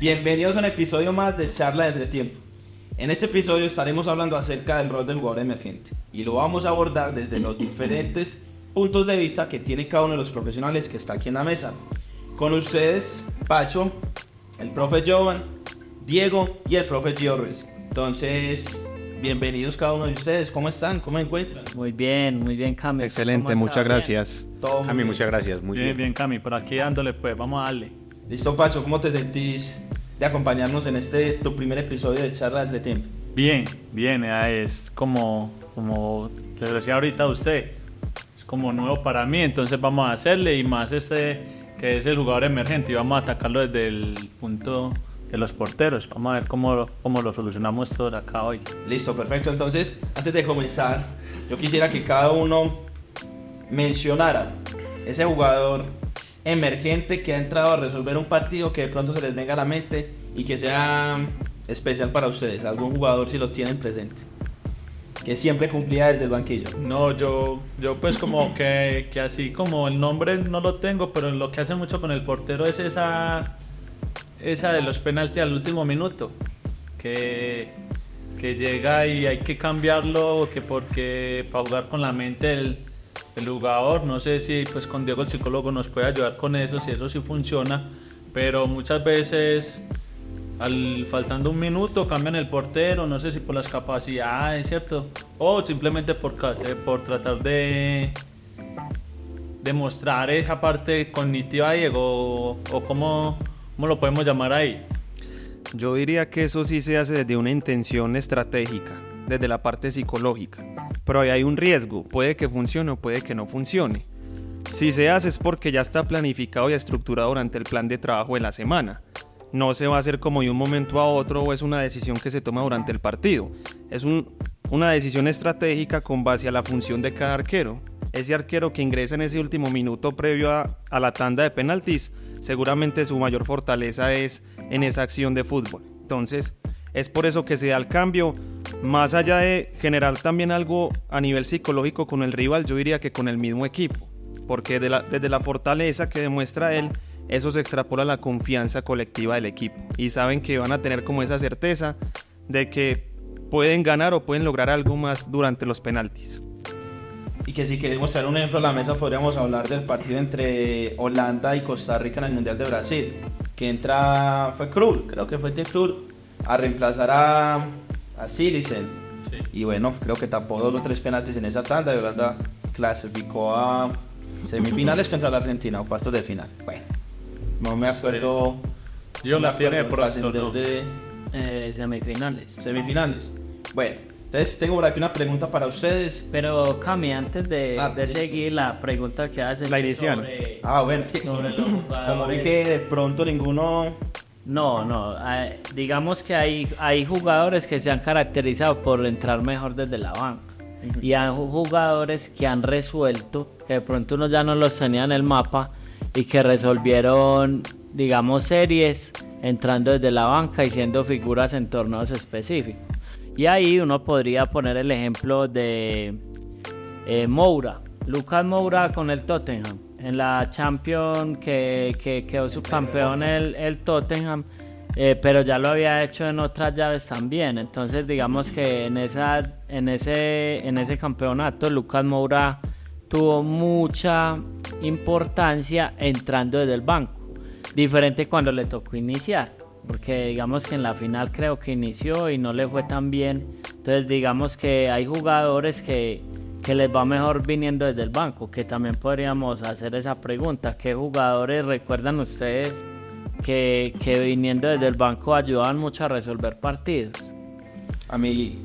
Bienvenidos a un episodio más de Charla de Entretiempo. En este episodio estaremos hablando acerca del rol del jugador emergente y lo vamos a abordar desde los diferentes puntos de vista que tiene cada uno de los profesionales que está aquí en la mesa. Con ustedes, Pacho, el profe Jovan, Diego y el profe Gio Ruiz. Entonces, bienvenidos cada uno de ustedes. ¿Cómo están? ¿Cómo se encuentran? Muy bien, muy bien, Cami. Excelente, ¿Cómo muchas gracias. Cami, muchas gracias. Muy Bien, bien. bien, Cami, por aquí dándole pues, vamos a darle. Listo, Pacho, ¿cómo te sentís de acompañarnos en este tu primer episodio de Charla de Entretiempo? Bien, bien, eh, es como, como le decía ahorita a usted, es como nuevo para mí, entonces vamos a hacerle y más este que es el jugador emergente y vamos a atacarlo desde el punto de los porteros. Vamos a ver cómo, cómo lo solucionamos todo acá hoy. Listo, perfecto. Entonces, antes de comenzar, yo quisiera que cada uno mencionara ese jugador emergente que ha entrado a resolver un partido que de pronto se les venga a la mente y que sea especial para ustedes. Algún jugador si lo tienen presente. Que siempre cumplía desde el banquillo. No, yo, yo pues como que, que así como el nombre no lo tengo, pero lo que hace mucho con el portero es esa, esa de los penaltis al último minuto, que, que llega y hay que cambiarlo, que porque para jugar con la mente del, del jugador, no sé si pues con Diego el psicólogo nos puede ayudar con eso, si eso sí funciona, pero muchas veces al faltando un minuto cambian el portero, no sé si por las capacidades, ¿cierto? O simplemente por, eh, por tratar de demostrar esa parte cognitiva, Diego, o, o cómo, cómo lo podemos llamar ahí. Yo diría que eso sí se hace desde una intención estratégica, desde la parte psicológica. Pero ahí hay un riesgo, puede que funcione o puede que no funcione. Si se hace es porque ya está planificado y estructurado durante el plan de trabajo de la semana. No se va a hacer como de un momento a otro o es una decisión que se toma durante el partido. Es un- una decisión estratégica con base a la función de cada arquero. Ese arquero que ingresa en ese último minuto previo a, a la tanda de penaltis, seguramente su mayor fortaleza es en esa acción de fútbol. Entonces, es por eso que se da el cambio. Más allá de generar también algo a nivel psicológico con el rival, yo diría que con el mismo equipo. Porque desde la fortaleza que demuestra él, eso se extrapola a la confianza colectiva del equipo. Y saben que van a tener como esa certeza de que pueden ganar o pueden lograr algo más durante los penaltis. Y que si queremos traer un ejemplo a la mesa, podríamos hablar del partido entre Holanda y Costa Rica en el Mundial de Brasil. Que entra, fue Krul, creo que fue Krul, a reemplazar a, a Citizen. Y bueno, creo que tapó dos o tres penaltis en esa tanda y Holanda clasificó a semifinales contra la Argentina o cuartos de final. Bueno, no me acuerdo. Yo no la tiene ¿no? trascender de Eh, semifinales. semifinales. Bueno, entonces tengo por aquí una pregunta para ustedes. Pero Cami, antes de, Ah, de seguir la pregunta que hacen La inicial. sobre- Ah, bueno, es que como vi que de pronto ninguno No, no. eh, digamos que hay, hay jugadores que se han caracterizado por entrar mejor desde la banca. Y hay ju- jugadores que han resuelto, que de pronto uno ya no los tenía en el mapa y que resolvieron, digamos, series entrando desde la banca y siendo figuras en torneos específicos. Y ahí uno podría poner el ejemplo de eh, Moura, Lucas Moura con el Tottenham. En la Champions que, que quedó subcampeón el, el Tottenham, eh, pero ya lo había hecho en otras llaves también. Entonces digamos que en, esa, en, ese, en ese campeonato Lucas Moura tuvo mucha importancia entrando desde el banco. Diferente cuando le tocó iniciar. Porque digamos que en la final creo que inició y no le fue tan bien. Entonces digamos que hay jugadores que, que les va mejor viniendo desde el banco. Que también podríamos hacer esa pregunta. ¿Qué jugadores recuerdan ustedes que, que viniendo desde el banco ayudaban mucho a resolver partidos? a mí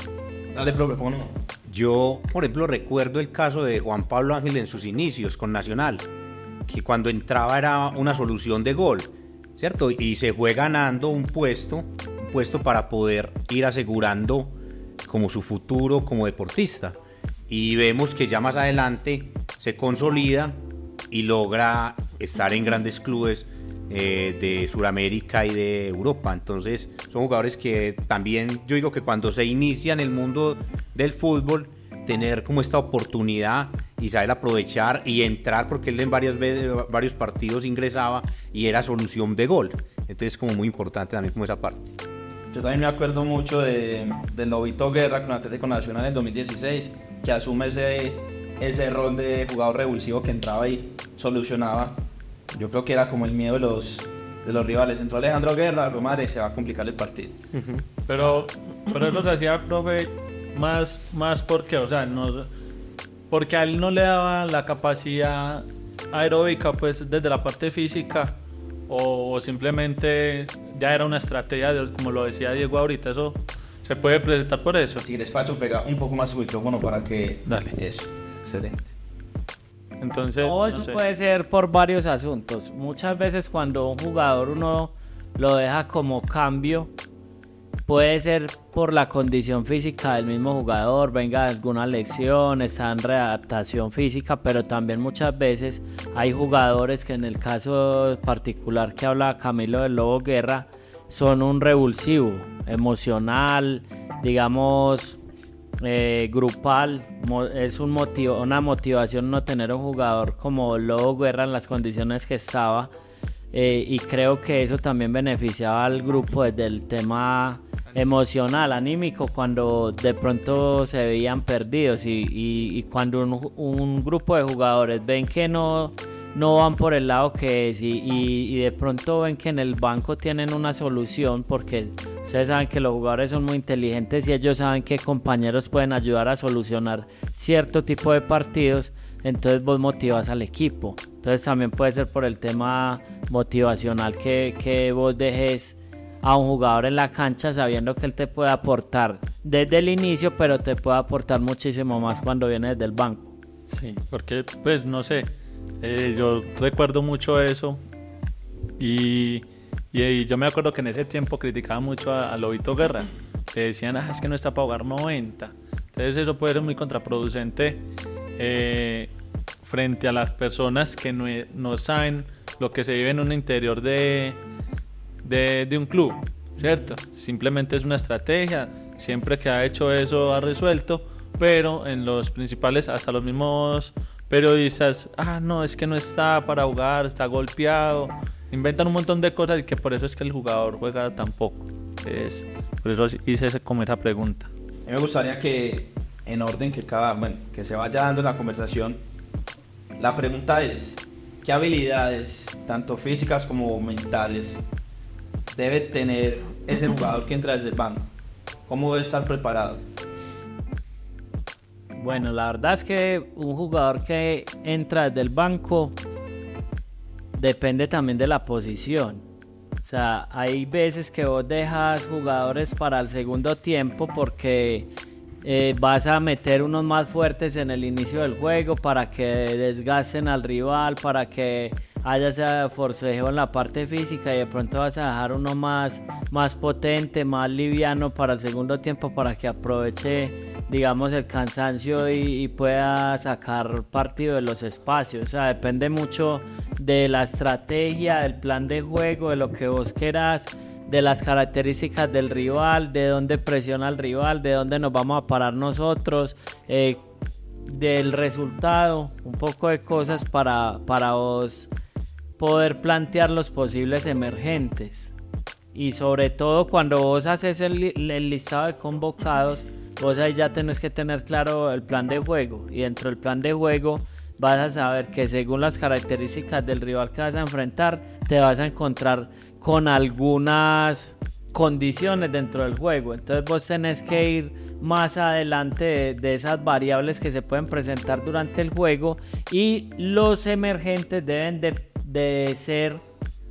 dale profe, ¿cómo no? Yo, por ejemplo, recuerdo el caso de Juan Pablo Ángel en sus inicios con Nacional, que cuando entraba era una solución de gol, ¿cierto? Y se fue ganando un puesto, un puesto para poder ir asegurando como su futuro como deportista. Y vemos que ya más adelante se consolida y logra estar en grandes clubes eh, de Sudamérica y de Europa. Entonces son jugadores que también yo digo que cuando se inicia en el mundo del fútbol, tener como esta oportunidad y saber aprovechar y entrar, porque él en varias veces, varios partidos ingresaba y era solución de gol. Entonces es como muy importante también como esa parte. Yo también me acuerdo mucho de, de Lobito Guerra con Atlético Nacional en 2016, que asume ese, ese rol de jugador revulsivo que entraba y solucionaba. Yo creo que era como el miedo de los, de los rivales. Entró Alejandro Guerra, madre, se va a complicar el partido. Pero, pero eso se hacía, profe, más, más porque, o sea, no, porque a él no le daba la capacidad aeróbica, pues, desde la parte física, o, simplemente ya era una estrategia, como lo decía Diego ahorita, eso se puede presentar por eso. Si quieres, Pacho, pega un poco más su micrófono para que... Dale. Eso, excelente. Entonces, no, eso puede ser por varios asuntos. Muchas veces cuando un jugador uno lo deja como cambio, puede ser por la condición física del mismo jugador, venga alguna lección, está en readaptación física, pero también muchas veces hay jugadores que en el caso particular que habla Camilo del Lobo Guerra son un revulsivo emocional, digamos eh, grupal, es una motivación no tener un jugador como Lobo Guerra en las condiciones que estaba. Eh, y creo que eso también beneficiaba al grupo desde el tema emocional, anímico, cuando de pronto se veían perdidos y, cuando un, grupo de jugadores ven que no, no van por el lado que es y, de pronto ven que en el banco tienen una solución porque ustedes saben que los jugadores son muy inteligentes y ellos saben que compañeros pueden ayudar a solucionar cierto tipo de partidos entonces vos motivas al equipo. Entonces también puede ser por el tema motivacional que, que vos dejes a un jugador en la cancha sabiendo que él te puede aportar desde el inicio, pero te puede aportar muchísimo más cuando viene desde el banco. Sí, porque pues no sé, eh, yo recuerdo mucho eso y, y, yo me acuerdo que en ese tiempo criticaba mucho a, Lobito Guerra, que decían, ah, es que no está para jugar 90. Entonces eso puede ser muy contraproducente eh, frente a las personas que no, no saben lo que se vive en un interior de, de, un club, ¿cierto? Simplemente es una estrategia, siempre que ha hecho eso ha resuelto, pero en los principales, hasta los mismos periodistas, ah, no, es que no está para jugar, está golpeado, inventan un montón de cosas y que por eso es que el jugador juega tan poco. Es, por eso hice como esa pregunta. A mí me gustaría que, en orden que cada, bueno, que se vaya dando la conversación, la pregunta es, ¿qué habilidades, tanto físicas como mentales, debe tener ese jugador que entra desde el banco? ¿Cómo debe estar preparado? Bueno, la verdad es que un jugador que entra desde el banco depende también de la posición. O sea, hay veces que vos dejas jugadores para el segundo tiempo porque eh, vas a meter unos más fuertes en el inicio del juego para que desgasten al rival, para que haya ese forcejeo en la parte física y de pronto vas a dejar uno más, más potente, más liviano para el segundo tiempo para que aproveche digamos el cansancio y, pueda sacar partido de los espacios. O sea, depende mucho de la estrategia, del plan de juego, de lo que vos quieras de las características del rival, de dónde presiona el rival, de dónde nos vamos a parar nosotros, eh, del resultado, un poco de cosas para, para vos poder plantear los posibles emergentes. Y sobre todo cuando vos haces el, listado de convocados, vos ahí ya tenés que tener claro el plan de juego. Y dentro del plan de juego vas a saber que según las características del rival que vas a enfrentar, te vas a encontrar con algunas condiciones dentro del juego. Entonces vos tenés que ir más adelante de, esas variables que se pueden presentar durante el juego y los emergentes deben de de ser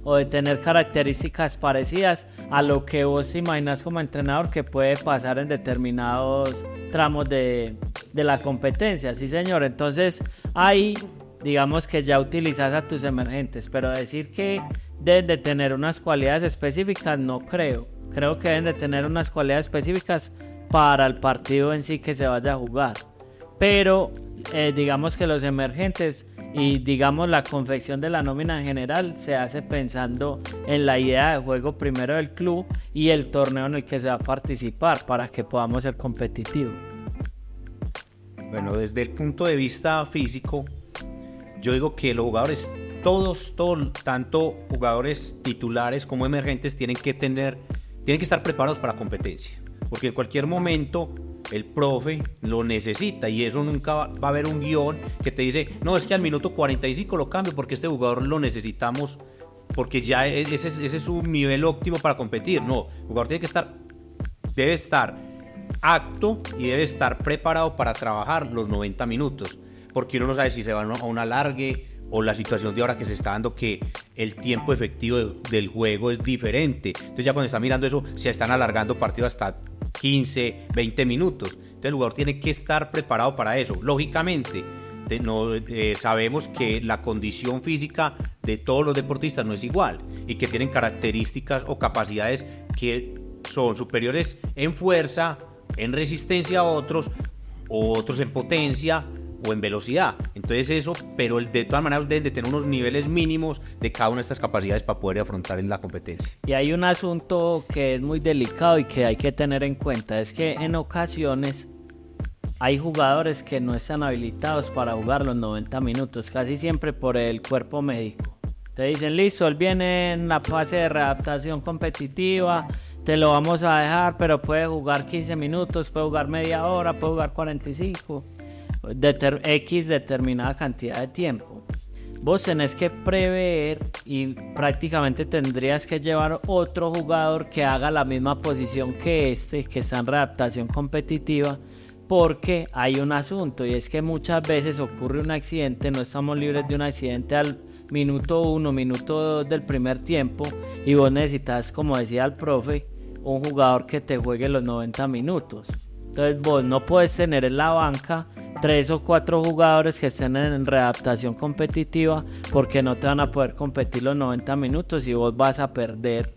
o de tener características parecidas a lo que vos imaginas como entrenador que puede pasar en determinados tramos de, de la competencia. Sí, señor. Entonces ahí digamos que ya utilizas a tus emergentes, pero decir que deben de tener unas cualidades específicas no creo. Creo que deben de tener unas cualidades específicas para el partido en sí que se vaya a jugar. Pero eh, digamos que los emergentes y digamos la confección de la nómina en general se hace pensando en la idea de juego primero del club y el torneo en el que se va a participar para que podamos ser competitivos. Bueno, desde el punto de vista físico, yo digo que los jugadores todos, todos, tanto jugadores titulares como emergentes, tienen que tener, tienen que estar preparados para competencia. Porque en cualquier momento el profe lo necesita y eso nunca va, a haber un guion que te dice, no, es que al minuto 45 lo cambio porque este jugador lo necesitamos porque ya ese, es- ese es su nivel óptimo para competir. No, el jugador tiene que estar, debe estar apto y debe estar preparado para trabajar los 90 minutos, porque uno no sabe si se va a un alargue o la situación de ahora que se está dando que el tiempo efectivo de- del juego es diferente. Entonces ya cuando está mirando eso, se están alargando partidos hasta 15, 20 minutos. Entonces el jugador tiene que estar preparado para eso. Lógicamente, no, eh, sabemos que la condición física de todos los deportistas no es igual y que tienen características o capacidades que son superiores en fuerza, en resistencia a otros, otros en potencia o en velocidad. Entonces eso, pero el- de todas maneras deben de tener unos niveles mínimos de cada una de estas capacidades para poder afrontar en la competencia. Y hay un asunto que es muy delicado y que hay que tener en cuenta, es que en ocasiones hay jugadores que no están habilitados para jugar los 90 minutos, casi siempre por el cuerpo médico. Te dicen, listo, él viene en la fase de readaptación competitiva, te lo vamos a dejar, pero puede jugar 15 minutos, puede jugar media hora, puede jugar 45, deter- X determinada cantidad de tiempo. Vos tenés que prever y prácticamente tendrías que llevar otro jugador que haga la misma posición que este, que está en readaptación competitiva, porque hay un asunto y es que muchas veces ocurre un accidente, no estamos libres de un accidente al minuto uno, minuto dos del primer tiempo y vos necesitas, como decía el profe, un jugador que te juegue los 90 minutos. Entonces vos no puedes tener en la banca tres o cuatro jugadores que estén en readaptación competitiva porque no te van a poder competir los 90 minutos y vos vas a perder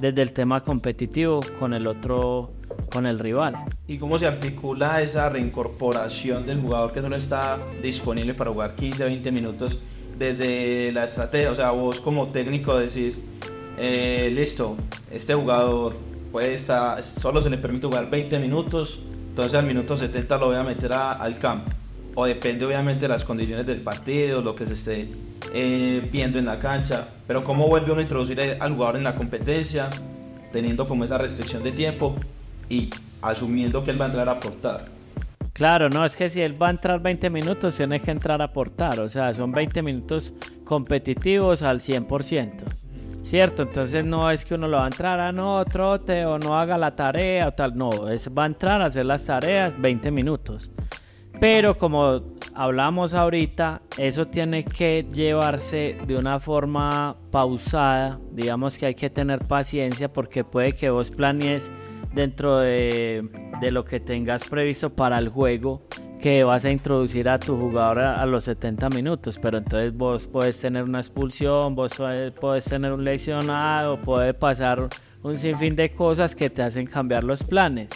desde el tema competitivo con el otro, con el rival. ¿Y cómo se articula esa reincorporación del jugador que solo está disponible para jugar 15, 20 minutos desde la estrategia? O sea, vos como técnico decís, eh, listo, este jugador puede estar, solo se le permite jugar 20 minutos, entonces al minuto 70 lo voy a meter a- al campo. O depende obviamente de las condiciones del partido, lo que se esté eh, viendo en la cancha. Pero cómo vuelve uno a introducir al jugador en la competencia, teniendo como esa restricción de tiempo y asumiendo que él va a entrar a aportar. Claro, no, es que si él va a entrar 20 minutos, tiene que entrar a aportar. O sea, son 20 minutos competitivos al 100%. ¿Cierto? Entonces no es que uno lo va a entrar a no, trote o no haga la tarea o tal. No, es va a entrar a hacer las tareas 20 minutos. Pero como hablamos ahorita, eso tiene que llevarse de una forma pausada. Digamos que hay que tener paciencia porque puede que vos planees dentro de, de lo que tengas previsto para el juego que vas a introducir a tu jugador a, los 70 minutos, pero entonces vos puedes tener una expulsión, vos puedes tener un lesionado, puede pasar un sinfín de cosas que te hacen cambiar los planes.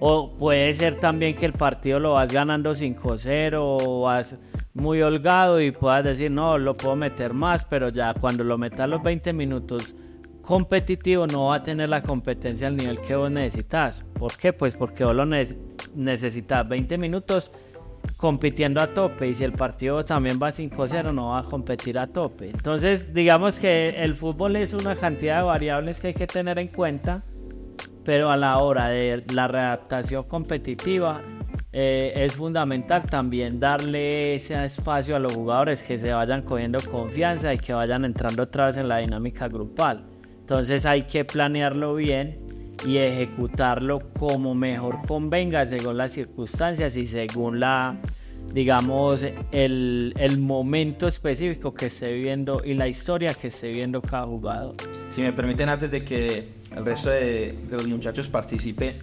O puede ser también que el partido lo vas ganando 5-0 o vas muy holgado y puedas decir, no, lo puedo meter más, pero ya cuando lo metas los 20 minutos competitivo no va a tener la competencia al nivel que vos necesitas. ¿Por qué? Pues porque vos lo ne- necesitas 20 minutos compitiendo a tope y si el partido también va 5-0 no va a competir a tope. Entonces digamos que el fútbol es una cantidad de variables que hay que tener en cuenta pero a la hora de la readaptación competitiva eh, es fundamental también darle ese espacio a los jugadores que se vayan cogiendo confianza y que vayan entrando otra vez en la dinámica grupal. Entonces hay que planearlo bien y ejecutarlo como mejor convenga según las circunstancias y según la digamos el, el momento específico que esté viviendo y la historia que esté viviendo cada jugador. Si me permiten, antes de que el resto de, de los muchachos participe,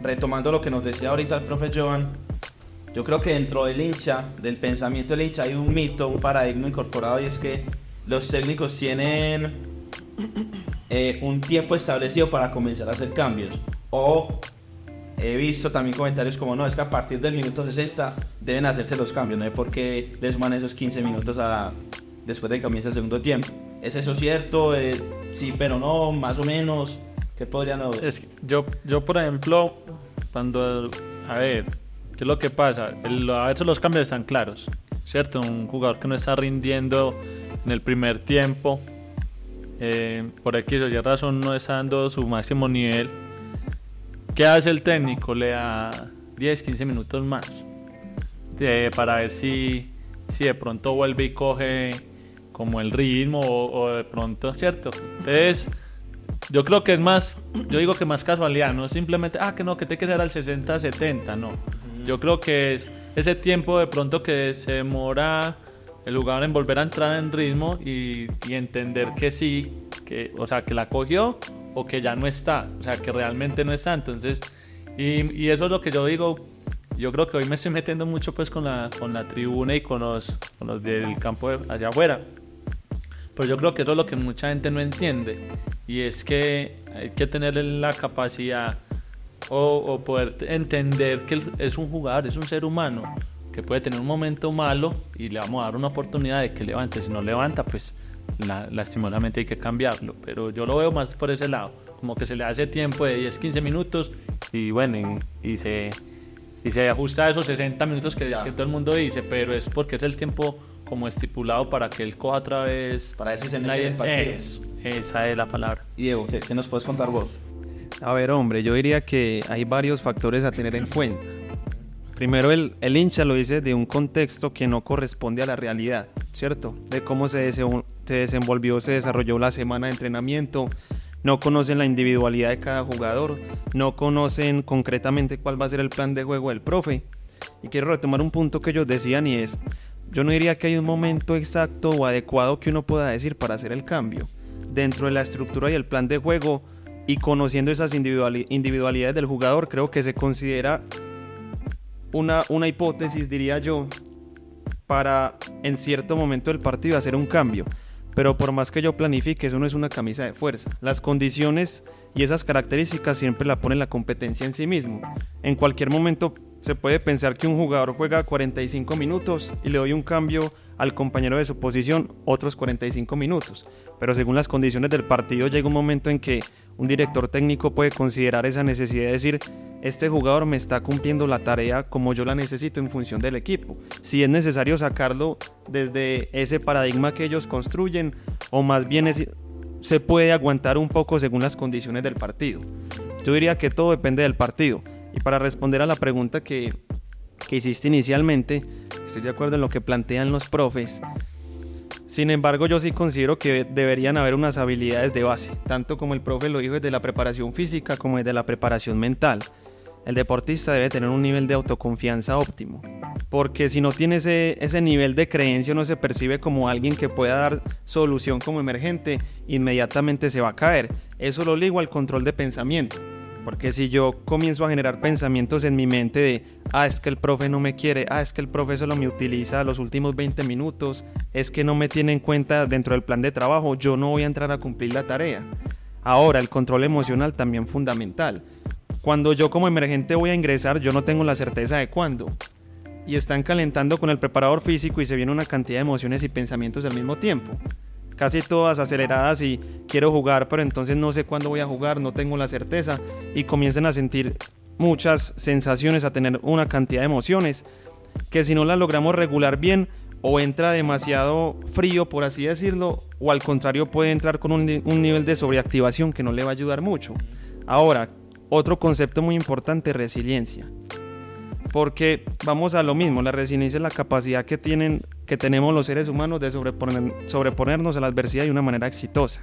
retomando lo que nos decía ahorita el profe Joan, yo creo que dentro del hincha, del pensamiento del hincha, hay un mito, un paradigma incorporado y es que los técnicos tienen eh, un tiempo establecido para comenzar a hacer cambios. O he visto también comentarios como, no, es que a partir del minuto 60 deben hacerse los cambios, no es porque les suman esos 15 minutos a, después de que comience el segundo tiempo. ¿Es eso cierto? Eh, sí, pero no, más o menos. ¿Qué podrían haber? Yo, yo, por ejemplo, cuando. A ver, ¿qué es lo que pasa? El- a veces los cambios están claros, ¿cierto? Un jugador que no está rindiendo en el primer tiempo, eh, por X o Y razón no está dando su máximo nivel, ¿qué hace el técnico? Le da 10, 15 minutos más para ver si, si de pronto vuelve y coge como el ritmo o, de pronto, ¿cierto? Entonces, yo creo que es más, yo digo que más casualidad, no simplemente, ah, que no, que te que al 60, 70, no. Yo creo que es ese tiempo de pronto que se demora el jugador en volver a entrar en ritmo y, entender que sí, que, o sea, que la cogió o que ya no está, o sea, que realmente no está. Entonces, y, eso es lo que yo digo, yo creo que hoy me estoy metiendo mucho pues con la, con la tribuna y con los, con los del campo allá afuera. Pero yo creo que eso es lo que mucha gente no entiende. Y es que hay que tener la capacidad o, o poder entender que es un jugador, es un ser humano que puede tener un momento malo y le vamos a dar una oportunidad de que levante. Si no levanta, pues la, lastimosamente hay que cambiarlo. Pero yo lo veo más por ese lado, como que se le hace tiempo de 10, 15 minutos y bueno, y, se, y se ajusta a esos 60 minutos que, que, todo el mundo dice, pero es porque es el tiempo como estipulado para que él coja otra vez. Para ver si se mete en el partido. esa es la palabra. Y Diego, ¿qué, ¿qué nos puedes contar vos? A ver, hombre, yo diría que hay varios factores a tener en cuenta. Primero el, hincha lo dice de un contexto que no corresponde a la realidad, ¿cierto? De cómo se, desenvolvió, se desarrolló la semana de entrenamiento, no conocen la individualidad de cada jugador, no conocen concretamente cuál va a ser el plan de juego del profe. Y quiero retomar un punto que ellos decían y es, yo no diría que hay un momento exacto o adecuado que uno pueda decir para hacer el cambio. Dentro de la estructura y el plan de juego y conociendo esas individualidades del jugador, creo que se considera una, una hipótesis, diría yo, para en cierto momento del partido hacer un cambio. Pero por más que yo planifique, eso no es una camisa de fuerza. Las condiciones y esas características siempre la pone la competencia en sí mismo. En cualquier momento se puede pensar que un jugador juega 45 minutos y le doy un cambio al compañero de su posición otros 45 minutos. Pero según las condiciones del partido llega un momento en que un director técnico puede considerar esa necesidad de decir, este jugador me está cumpliendo la tarea como yo la necesito en función del equipo. Si es necesario sacarlo desde ese paradigma que ellos construyen o más bien se puede aguantar un poco según las condiciones del partido. Yo diría que todo depende del partido. Y para responder a la pregunta que, que hiciste inicialmente, estoy de acuerdo en lo que plantean los profes. Sin embargo, yo sí considero que deberían haber unas habilidades de base, tanto como el profe lo dijo desde la preparación física como desde la preparación mental. El deportista debe tener un nivel de autoconfianza óptimo, porque si no tiene ese, ese nivel de creencia no se percibe como alguien que pueda dar solución como emergente, inmediatamente se va a caer. Eso lo ligo al control de pensamiento. Porque si yo comienzo a generar pensamientos en mi mente de, ah, es que el profe no me quiere, ah, es que el profe solo me utiliza los últimos 20 minutos, es que no me tiene en cuenta dentro del plan de trabajo, yo no voy a entrar a cumplir la tarea. Ahora, el control emocional también fundamental. Cuando yo como emergente voy a ingresar, yo no tengo la certeza de cuándo. Y están calentando con el preparador físico y se viene una cantidad de emociones y pensamientos al mismo tiempo casi todas aceleradas y quiero jugar, pero entonces no sé cuándo voy a jugar, no tengo la certeza y comiencen a sentir muchas sensaciones, a tener una cantidad de emociones que si no las logramos regular bien o entra demasiado frío, por así decirlo, o al contrario puede entrar con un, un nivel de sobreactivación que no le va a ayudar mucho. Ahora, otro concepto muy importante, resiliencia porque vamos a lo mismo, la resiliencia es la capacidad que, tienen, que tenemos los seres humanos de sobreponernos a la adversidad de una manera exitosa.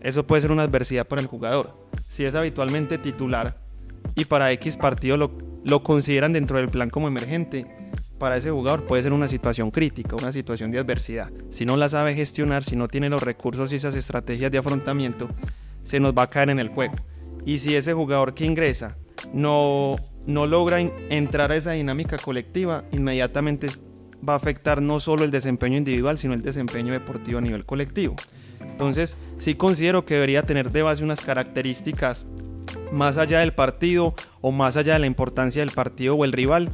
Eso puede ser una adversidad para el jugador. Si es habitualmente titular y para X partido lo, lo consideran dentro del plan como emergente, para ese jugador puede ser una situación crítica, una situación de adversidad. Si no la sabe gestionar, si no tiene los recursos y esas estrategias de afrontamiento, se nos va a caer en el juego. Y si ese jugador que ingresa no, no logra entrar a esa dinámica colectiva, inmediatamente va a afectar no solo el desempeño individual, sino el desempeño deportivo a nivel colectivo. Entonces, sí considero que debería tener de base unas características más allá del partido o más allá de la importancia del partido o el rival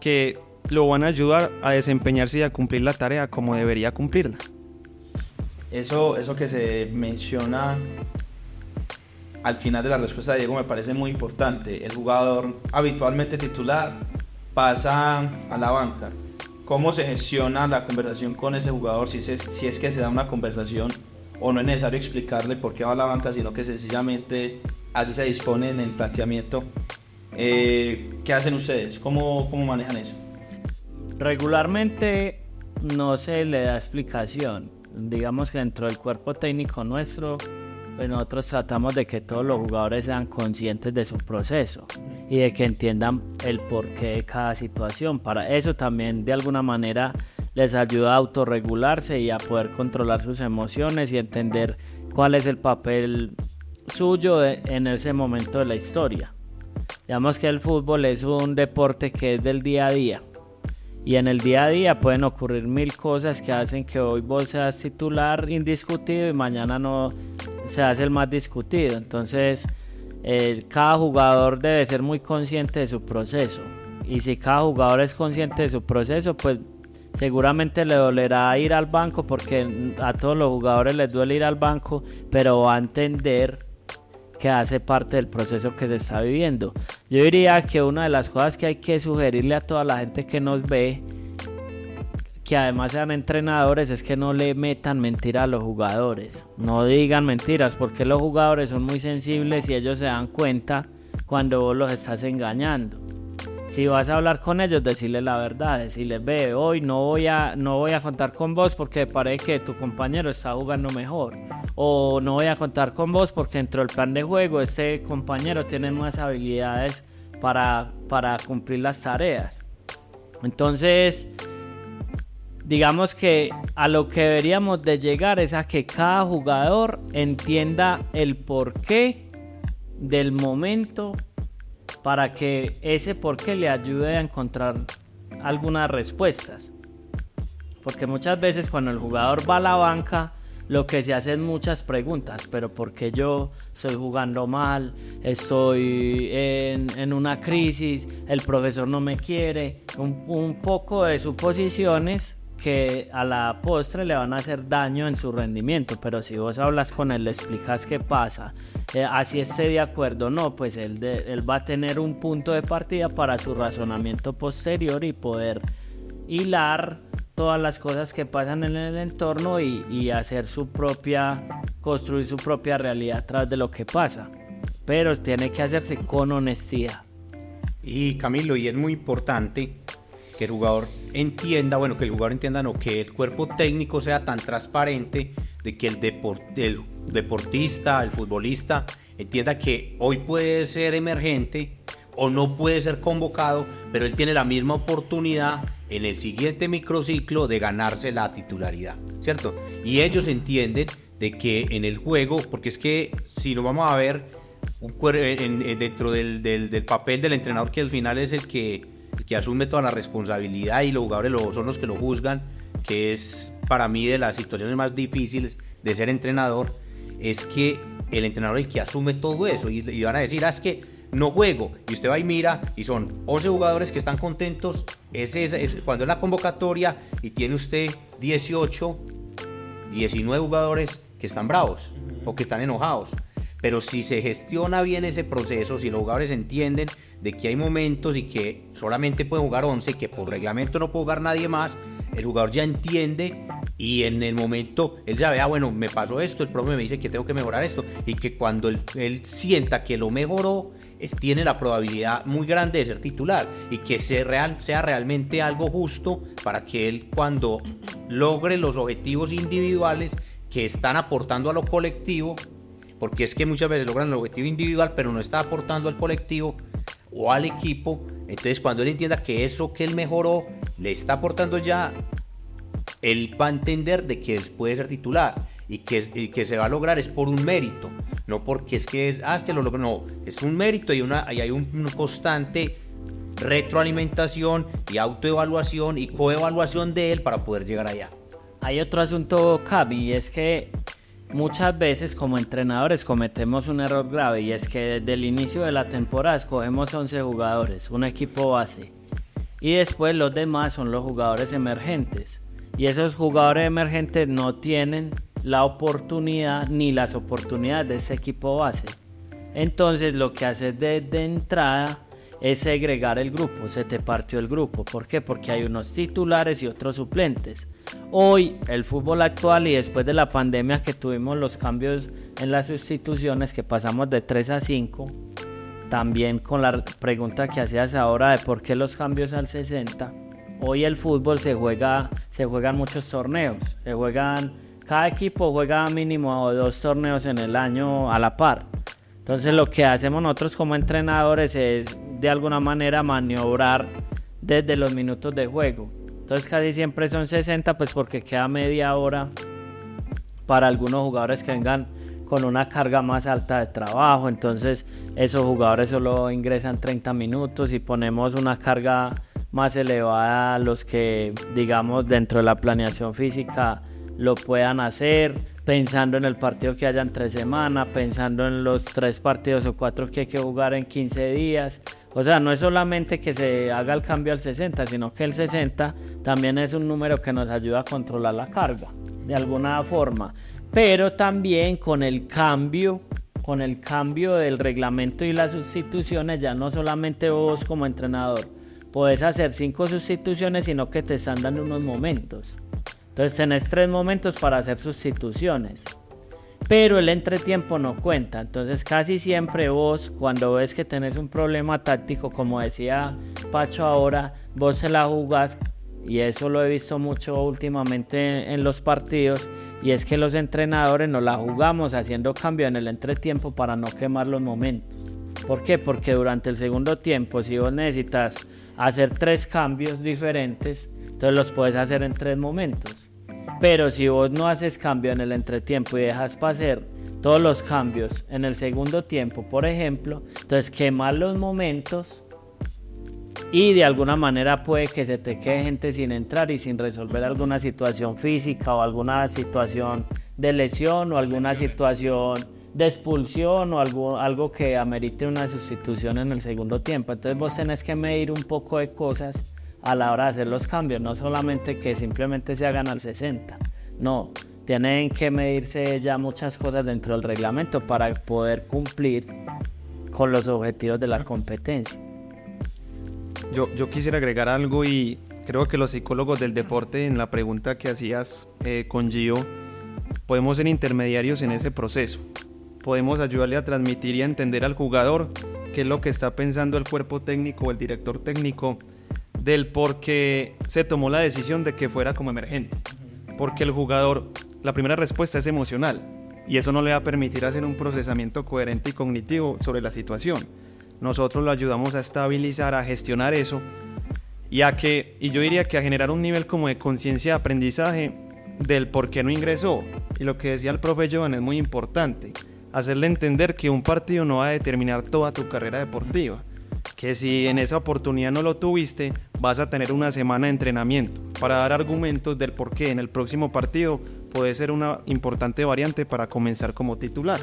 que lo van a ayudar a desempeñarse y a cumplir la tarea como debería cumplirla. Eso, eso que se menciona al final de la respuesta de Diego me parece muy importante. El jugador habitualmente titular pasa a la banca cómo se gestiona la conversación con ese jugador, si, se- si es que se da una conversación o no es necesario explicarle por qué va a la banca, sino que sencillamente así se dispone en el planteamiento. Eh, ¿Qué hacen ustedes? ¿Cómo, ¿Cómo manejan eso? Regularmente no se le da explicación. Digamos que dentro del cuerpo técnico nuestro, pues nosotros tratamos de que todos los jugadores sean conscientes de su proceso y de que entiendan el porqué de cada situación. Para eso también de alguna manera les ayuda a autorregularse y a poder controlar sus emociones y entender cuál es el papel suyo en ese momento de la historia. Digamos que el fútbol es un deporte que es del día a día. Y en el día a día pueden ocurrir mil cosas que hacen que hoy vos seas titular indiscutido y mañana no seas el más discutido. Entonces, cada jugador debe ser muy consciente de su proceso. Y si cada jugador es consciente de su proceso, pues seguramente le dolerá ir al banco porque a todos los jugadores les duele ir al banco, pero va a entender que hace parte del proceso que se está viviendo. Yo diría que una de las cosas que hay que sugerirle a toda la gente que nos ve, que además sean entrenadores, es que no le metan mentira a los jugadores. No digan mentiras, porque los jugadores son muy sensibles y ellos se dan cuenta cuando vos los estás engañando. Si vas a hablar con ellos, decirles la verdad, decirles, ve, hoy no voy a, no voy a contar con vos porque parece que tu compañero está jugando mejor. O no voy a contar con vos porque dentro del plan de juego este compañero tiene más habilidades para, para cumplir las tareas. Entonces, digamos que a lo que deberíamos de llegar es a que cada jugador entienda el porqué del momento para que ese porqué le ayude a encontrar algunas respuestas. Porque muchas veces cuando el jugador va a la banca, lo que se hacen muchas preguntas, pero ¿por qué yo estoy jugando mal? Estoy en, en una crisis, el profesor no me quiere, un, un poco de suposiciones que a la postre le van a hacer daño en su rendimiento, pero si vos hablas con él, le explicas qué pasa, eh, así esté de acuerdo, no, pues él, de- él va a tener un punto de partida para su razonamiento posterior y poder hilar todas las cosas que pasan en el entorno y, y hacer su propia, construir su propia realidad tras de lo que pasa. Pero tiene que hacerse con honestidad. Y Camilo, y es muy importante que el jugador entienda, bueno, que el jugador entienda, no, que el cuerpo técnico sea tan transparente de que el, depor- el deportista, el futbolista, entienda que hoy puede ser emergente o no puede ser convocado, pero él tiene la misma oportunidad en el siguiente microciclo de ganarse la titularidad, ¿cierto? Y ellos entienden de que en el juego, porque es que si nos vamos a ver un dentro del, del- papel del entrenador que al final es el que, que asume toda la responsabilidad y los jugadores son los que lo juzgan, que es para mí de las situaciones más difíciles de ser entrenador, es que el entrenador es el que asume todo eso y, van a decir, ah, es que no juego y usted va y mira y son 11 jugadores que están contentos, es, es- cuando es la convocatoria y tiene usted 18 19 jugadores que están bravos o que están enojados. Pero si se gestiona bien ese proceso, si los jugadores entienden de que hay momentos y que solamente pueden jugar 11, que por reglamento no puede jugar nadie más, el jugador ya entiende y en el momento él sabe, ah, bueno, me pasó esto, el profe me dice que tengo que mejorar esto y que cuando él, él sienta que lo mejoró, eh, tiene la probabilidad muy grande de ser titular y que sea, real, sea realmente algo justo para que él cuando logre los objetivos individuales que están aportando a lo colectivo, porque es que muchas veces logran el objetivo individual, pero no está aportando al colectivo o al equipo. Entonces, cuando él entienda que eso que él mejoró le está aportando ya, él va a entender de que él puede ser titular y que, y que se va a lograr es por un mérito, no porque es que es, ah, es que lo logró, no, es un mérito y, una, hay un, constante retroalimentación y autoevaluación y coevaluación de él para poder llegar allá. Hay otro asunto, Cavi, y es que muchas veces como entrenadores cometemos un error grave y es que desde el inicio de la temporada escogemos 11 jugadores, un equipo base, y después los demás son los jugadores emergentes. Y esos jugadores emergentes no tienen la oportunidad ni las oportunidades de ese equipo base. Entonces lo que haces desde entrada es segregar el grupo, se te partió el grupo. ¿Por qué? Porque hay unos titulares y otros suplentes. Hoy el fútbol actual y después de la pandemia que tuvimos los cambios en las sustituciones que pasamos de 3 a 5, también con la pregunta que hacías ahora de por qué los cambios al 60, hoy el fútbol se juega, se juegan muchos torneos, se juegan, cada equipo juega mínimo dos torneos en el año a la par. Entonces lo que hacemos nosotros como entrenadores es de alguna manera maniobrar desde los minutos de juego. Entonces casi siempre son 60 pues porque queda media hora para algunos jugadores que vengan con una carga más alta de trabajo. Entonces esos jugadores solo ingresan 30 minutos y ponemos una carga más elevada a los que digamos dentro de la planeación física lo puedan hacer, pensando en el partido que haya entre semana, pensando en los tres partidos o cuatro que hay que jugar en 15 días. O sea, no es solamente que se haga el cambio al 60, sino que el 60 también es un número que nos ayuda a controlar la carga, de alguna forma. Pero también con el cambio, con el cambio del reglamento y las sustituciones, ya no solamente vos como entrenador puedes hacer cinco sustituciones, sino que te están dando unos momentos. Entonces tenés tres momentos para hacer sustituciones. Pero el entretiempo no cuenta. Entonces casi siempre vos, cuando ves que tenés un problema táctico, como decía Pacho ahora, vos se la jugás. Y eso lo he visto mucho últimamente en los partidos. Y es que los entrenadores nos la jugamos haciendo cambio en el entretiempo para no quemar los momentos. ¿Por qué? Porque durante el segundo tiempo, si vos necesitas hacer tres cambios diferentes, entonces los puedes hacer en tres momentos. Pero si vos no haces cambio en el entretiempo y dejas pasar todos los cambios en el segundo tiempo, por ejemplo, entonces quemar los momentos y de alguna manera puede que se te quede gente sin entrar y sin resolver alguna situación física o alguna situación de lesión o alguna situación de expulsión o algo, algo que amerite una sustitución en el segundo tiempo. Entonces vos tenés que medir un poco de cosas a la hora de hacer los cambios, no solamente que simplemente se hagan al 60, no, tienen que medirse ya muchas cosas dentro del reglamento para poder cumplir con los objetivos de la competencia. Yo, yo quisiera agregar algo y creo que los psicólogos del deporte en la pregunta que hacías eh, con Gio, podemos ser intermediarios en ese proceso. Podemos ayudarle a transmitir y a entender al jugador qué es lo que está pensando el cuerpo técnico o el director técnico del por qué se tomó la decisión de que fuera como emergente. Porque el jugador, la primera respuesta es emocional y eso no le va a permitir hacer un procesamiento coherente y cognitivo sobre la situación. Nosotros lo ayudamos a estabilizar, a gestionar eso y a que, y yo diría que a generar un nivel como de conciencia de aprendizaje del por qué no ingresó. Y lo que decía el profe Jovan es muy importante, hacerle entender que un partido no va a determinar toda tu carrera deportiva que si en esa oportunidad no lo tuviste, vas a tener una semana de entrenamiento para dar argumentos del por qué en el próximo partido puede ser una importante variante para comenzar como titular.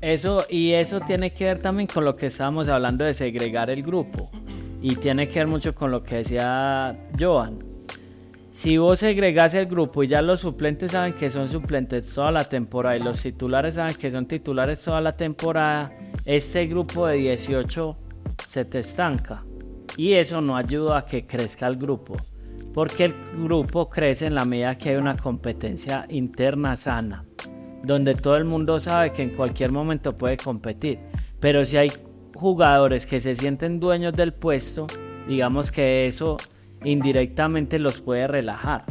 Eso, y eso tiene que ver también con lo que estábamos hablando de segregar el grupo. Y tiene que ver mucho con lo que decía Joan. Si vos segregas el grupo y ya los suplentes saben que son suplentes toda la temporada y los titulares saben que son titulares toda la temporada, este grupo de 18 se te estanca. Y eso no ayuda a que crezca el grupo. Porque el grupo crece en la medida que hay una competencia interna sana. Donde todo el mundo sabe que en cualquier momento puede competir. Pero si hay jugadores que se sienten dueños del puesto, digamos que eso indirectamente los puede relajar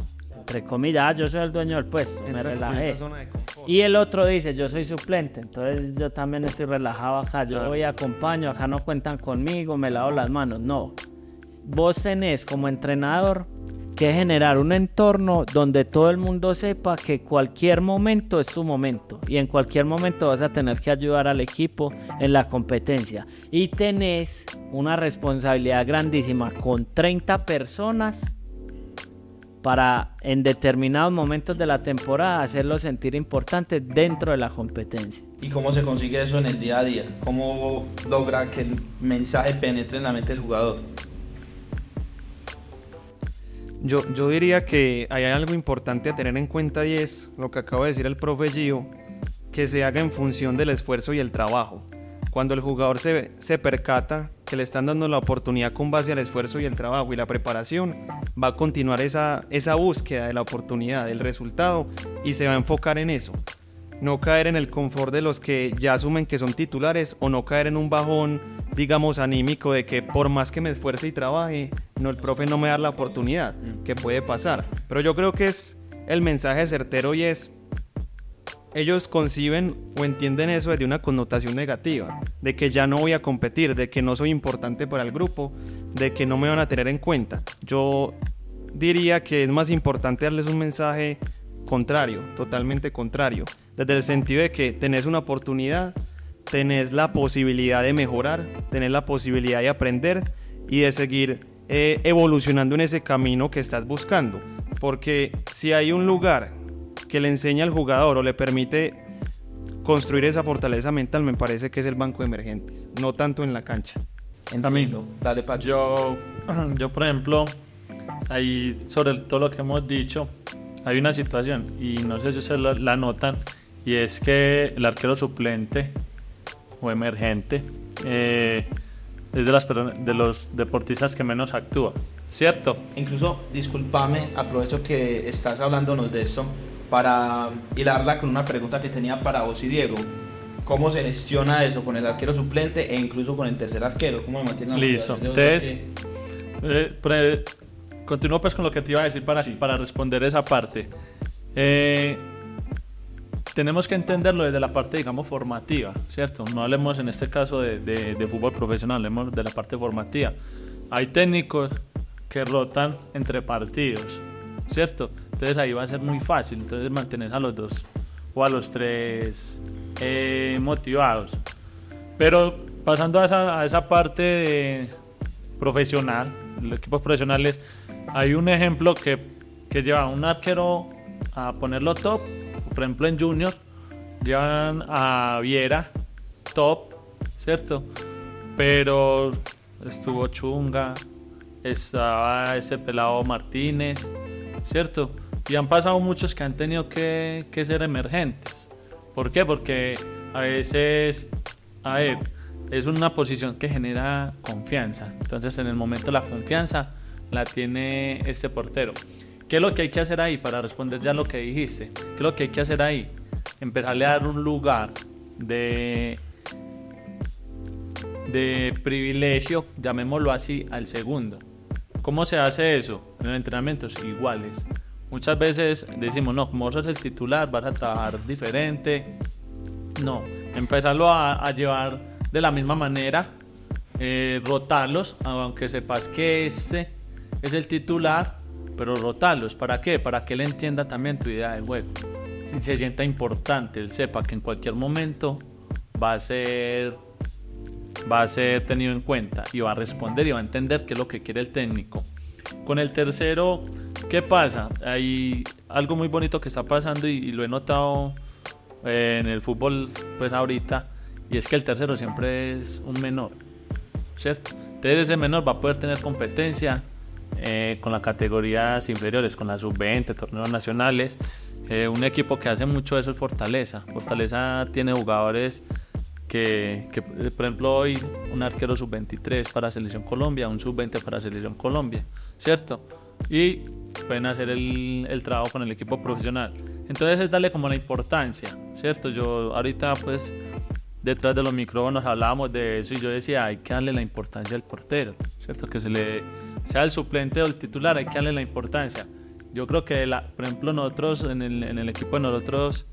entre comillas, ah, yo soy el dueño del puesto, me relajé. Y el otro dice, yo soy suplente, entonces yo también estoy relajado acá, yo voy acompaño, acá no cuentan conmigo, me lavo las manos. No, vos tenés como entrenador que generar un entorno donde todo el mundo sepa que cualquier momento es su momento y en cualquier momento vas a tener que ayudar al equipo en la competencia y tenés una responsabilidad grandísima con 30 personas para en determinados momentos de la temporada hacerlo sentir importante dentro de la competencia. ¿Y cómo se consigue eso en el día a día? ¿Cómo logra que el mensaje penetre en la mente del jugador? Yo, yo diría que hay algo importante a tener en cuenta y es lo que acaba de decir el profe Gio, que se haga en función del esfuerzo y el trabajo. Cuando el jugador se, se percata que le están dando la oportunidad con base al esfuerzo y el trabajo y la preparación, va a continuar esa, esa búsqueda de la oportunidad, del resultado y se va a enfocar en eso. No caer en el confort de los que ya asumen que son titulares o no caer en un bajón, digamos, anímico de que por más que me esfuerce y trabaje, no, el profe no me da la oportunidad, que puede pasar. Pero yo creo que es el mensaje certero y es ellos conciben o entienden eso desde una connotación negativa, de que ya no voy a competir, de que no soy importante para el grupo, de que no me van a tener en cuenta. Yo diría que es más importante darles un mensaje contrario, totalmente contrario, desde el sentido de que tenés una oportunidad, tenés la posibilidad de mejorar, tenés la posibilidad de aprender y de seguir eh, evolucionando en ese camino que estás buscando. Porque si hay un lugar que le enseña al jugador o le permite construir esa fortaleza mental, me parece que es el banco de emergentes, no tanto en la cancha. Camilo, Dale, Pacho. yo, yo por ejemplo, ahí sobre todo lo que hemos dicho, hay una situación y no sé si ustedes la, la notan y es que el arquero suplente o emergente eh, es de, las, personas- de los deportistas que menos actúa, ¿cierto? Incluso, discúlpame, aprovecho que estás hablándonos de esto para hilarla con una pregunta que tenía para vos y Diego. ¿Cómo se gestiona eso con el arquero suplente e incluso con el tercer arquero? ¿Cómo se mantiene la Listo. Entonces, que- eh, continúo pues con lo que te iba a decir para, para responder esa parte. Eh, tenemos que entenderlo desde la parte, digamos, formativa, ¿cierto? No hablemos en este caso de, de- de fútbol profesional, hablemos de la parte formativa. Hay técnicos que rotan entre partidos, ¿cierto? Entonces ahí va a ser muy fácil, entonces mantener a los dos o a los tres eh, motivados. Pero pasando a esa, a esa parte profesional, los equipos profesionales, hay un ejemplo que, que lleva a un arquero a ponerlo top, por ejemplo en Junior, llevan a Viera top, ¿cierto? Pero estuvo Chunga, estaba ese pelado Martínez, ¿cierto? Y han pasado muchos que han tenido que, que ser emergentes. ¿Por qué? Porque a veces, es una posición que genera confianza. Entonces, en el momento la confianza la tiene este portero. ¿Qué es lo que hay que hacer ahí para responder ya lo que dijiste? ¿Qué es lo que hay que hacer ahí? Empezarle a dar un lugar de, de privilegio, llamémoslo así, al segundo. ¿Cómo se hace eso? En entrenamientos iguales. Muchas veces decimos, no, como sos el titular, vas a trabajar diferente. No, empezarlo a, a llevar de la misma manera, eh, rotarlos, aunque sepas que este es el titular, pero rotarlos. ¿Para qué? Para que él entienda también tu idea de juego. Si se sienta importante, él sepa que en cualquier momento va a ser va a ser tenido en cuenta y va a responder y va a entender qué es lo que quiere el técnico. Con el tercero, ¿qué pasa? Hay algo muy bonito que está pasando y, lo he notado eh, en el fútbol pues ahorita y es que el tercero siempre es un menor, ¿cierto? Entonces ese menor va a poder tener competencia eh, con las categorías inferiores, con la sub-20, torneos nacionales. Eh, un equipo que hace mucho eso es Fortaleza. Fortaleza tiene jugadores que, que, por ejemplo, hoy un arquero sub-23 para Selección Colombia, un sub-20 para Selección Colombia, ¿cierto? Y pueden hacer el, el, trabajo con el equipo profesional. Entonces es darle como la importancia, ¿cierto? Yo ahorita pues detrás de los micrófonos hablábamos de eso y yo decía, hay que darle la importancia al portero, ¿cierto? Que se le sea el suplente o el titular, hay que darle la importancia. Yo creo que, la, por ejemplo, nosotros en el, en el equipo de nosotros,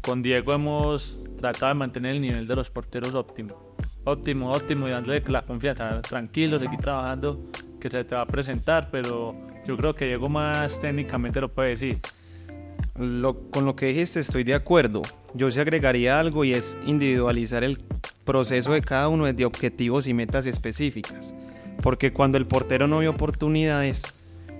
con Diego hemos tratado de mantener el nivel de los porteros óptimo. Óptimo, óptimo y dándole la confianza. Tranquilo, seguir trabajando, que se te va a presentar, pero yo creo que Diego más técnicamente lo puede decir. Lo, con lo que dijiste estoy de acuerdo. Yo se agregaría algo y es individualizar el proceso de cada uno desde objetivos y metas específicas. Porque cuando el portero no ve oportunidades,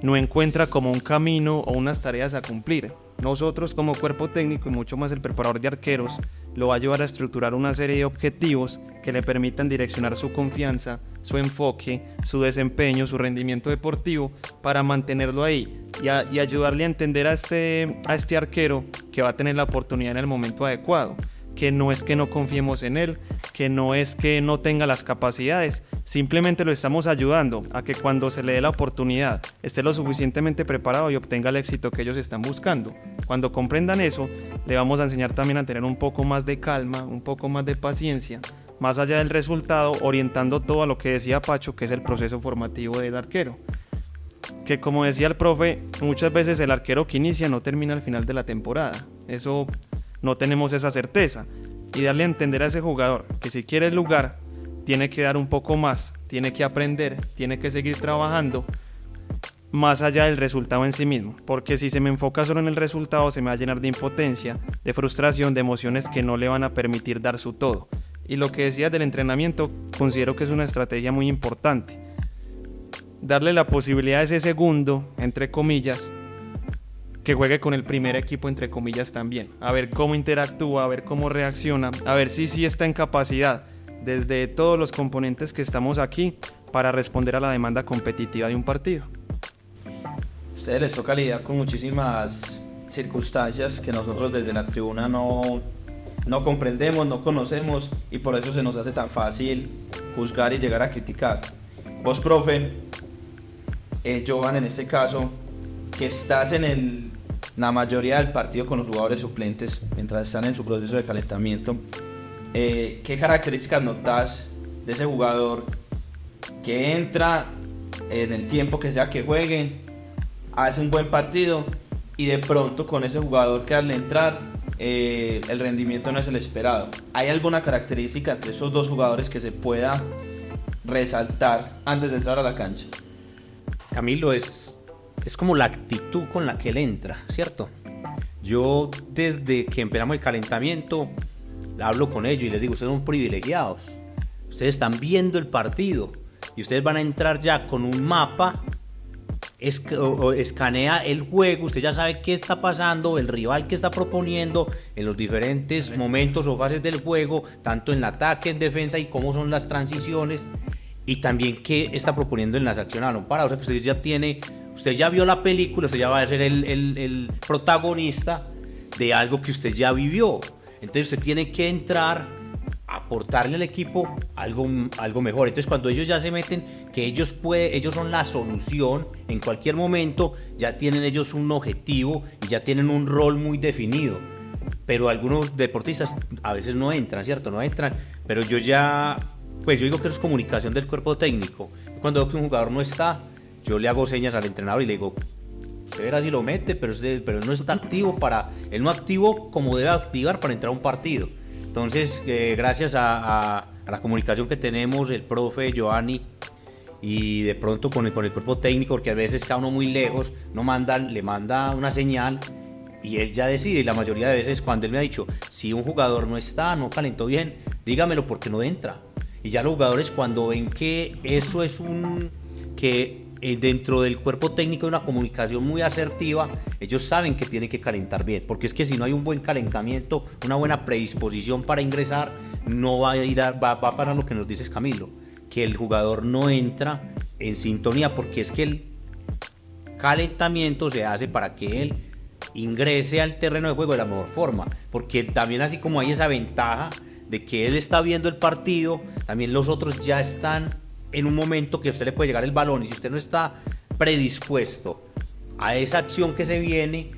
no encuentra como un camino o unas tareas a cumplir. Nosotros como cuerpo técnico y mucho más el preparador de arqueros lo va a ayudar a estructurar una serie de objetivos que le permitan direccionar su confianza, su enfoque, su desempeño, su rendimiento deportivo para mantenerlo ahí y ayudarle a entender a este, a este arquero que va a tener la oportunidad en el momento adecuado. que no es que no confiemos en él, que no es que no tenga las capacidades, simplemente lo estamos ayudando a que cuando se le dé la oportunidad esté lo suficientemente preparado y obtenga el éxito que ellos están buscando. Cuando comprendan eso, le vamos a enseñar también a tener un poco más de calma, un poco más de paciencia, más allá del resultado, orientando todo a lo que decía Pacho, que es el proceso formativo del arquero. Que como decía el profe, muchas veces el arquero que inicia no termina al final de la temporada. Eso no tenemos esa certeza. Y darle a entender a ese jugador que si quiere el lugar, tiene que dar un poco más, tiene que aprender, tiene que seguir trabajando más allá del resultado en sí mismo, porque si se me enfoca solo en el resultado se me va a llenar de impotencia, de frustración, de emociones que no le van a permitir dar su todo. Y lo que decías del entrenamiento, considero que es una estrategia muy importante. Darle la posibilidad a ese segundo, entre comillas, que juegue con el primer equipo entre comillas también, a ver cómo interactúa, a ver cómo reacciona, a ver si sí está en capacidad desde todos los componentes que estamos aquí para responder a la demanda competitiva de un partido. ustedes les toca lidiar con muchísimas circunstancias que nosotros desde la tribuna no, no comprendemos, no conocemos y por eso se nos hace tan fácil juzgar y llegar a criticar. Vos, profe, eh, Jovan en este caso, que estás en el la mayoría del partido con los jugadores suplentes mientras están en su proceso de calentamiento. Eh, ¿Qué características notas de ese jugador que entra en el tiempo que sea que juegue, hace un buen partido y de pronto con ese jugador que al entrar eh, el rendimiento no es el esperado? ¿Hay alguna característica entre esos dos jugadores que se pueda resaltar antes de entrar a la cancha? Camilo, es es como la actitud con la que él entra, ¿cierto? Yo desde que empezamos el calentamiento, hablo con ellos y les digo, ustedes son privilegiados, ustedes están viendo el partido y ustedes van a entrar ya con un mapa, escanea el juego, usted ya sabe qué está pasando, el rival que está proponiendo en los diferentes momentos o fases del juego, tanto en ataque, en defensa y cómo son las transiciones y también qué está proponiendo en las acciones no para, o sea que usted ya tiene Usted ya vio la película, usted ya va a ser el, el, protagonista de algo que usted ya vivió. Entonces usted tiene que entrar, aportarle al equipo algo, algo mejor. Entonces cuando ellos ya se meten, que ellos, puede, ellos son la solución en cualquier momento, ya tienen ellos un objetivo y ya tienen un rol muy definido. Pero algunos deportistas a veces no entran, ¿cierto? No entran. Pero yo ya, pues yo digo que eso es comunicación del cuerpo técnico. Cuando veo que un jugador no está, yo le hago señas al entrenador y le digo, usted verá si lo mete, pero, pero no está activo para, él no activo como debe activar para entrar a un partido. Entonces, eh, gracias a, la comunicación que tenemos, el profe Giovanni, y de pronto con el, con el cuerpo técnico, porque a veces cada uno muy lejos, no mandan, le manda una señal y él ya decide. Y la mayoría de veces cuando él me ha dicho, si un jugador no está, no calentó bien, dígamelo porque no entra. Y ya los jugadores cuando ven que eso es un, que eh, dentro del cuerpo técnico hay una comunicación muy asertiva, ellos saben que tienen que calentar bien, porque es que si no hay un buen calentamiento, una buena predisposición para ingresar, no va a ir a, va, va lo que nos dices Camilo, que el jugador no entra en sintonía, porque es que el calentamiento se hace para que él ingrese al terreno de juego de la mejor forma, porque también así como hay esa ventaja de que él está viendo el partido, también los otros ya están en un momento que usted le puede llegar el balón y si usted no está predispuesto a esa acción que se viene,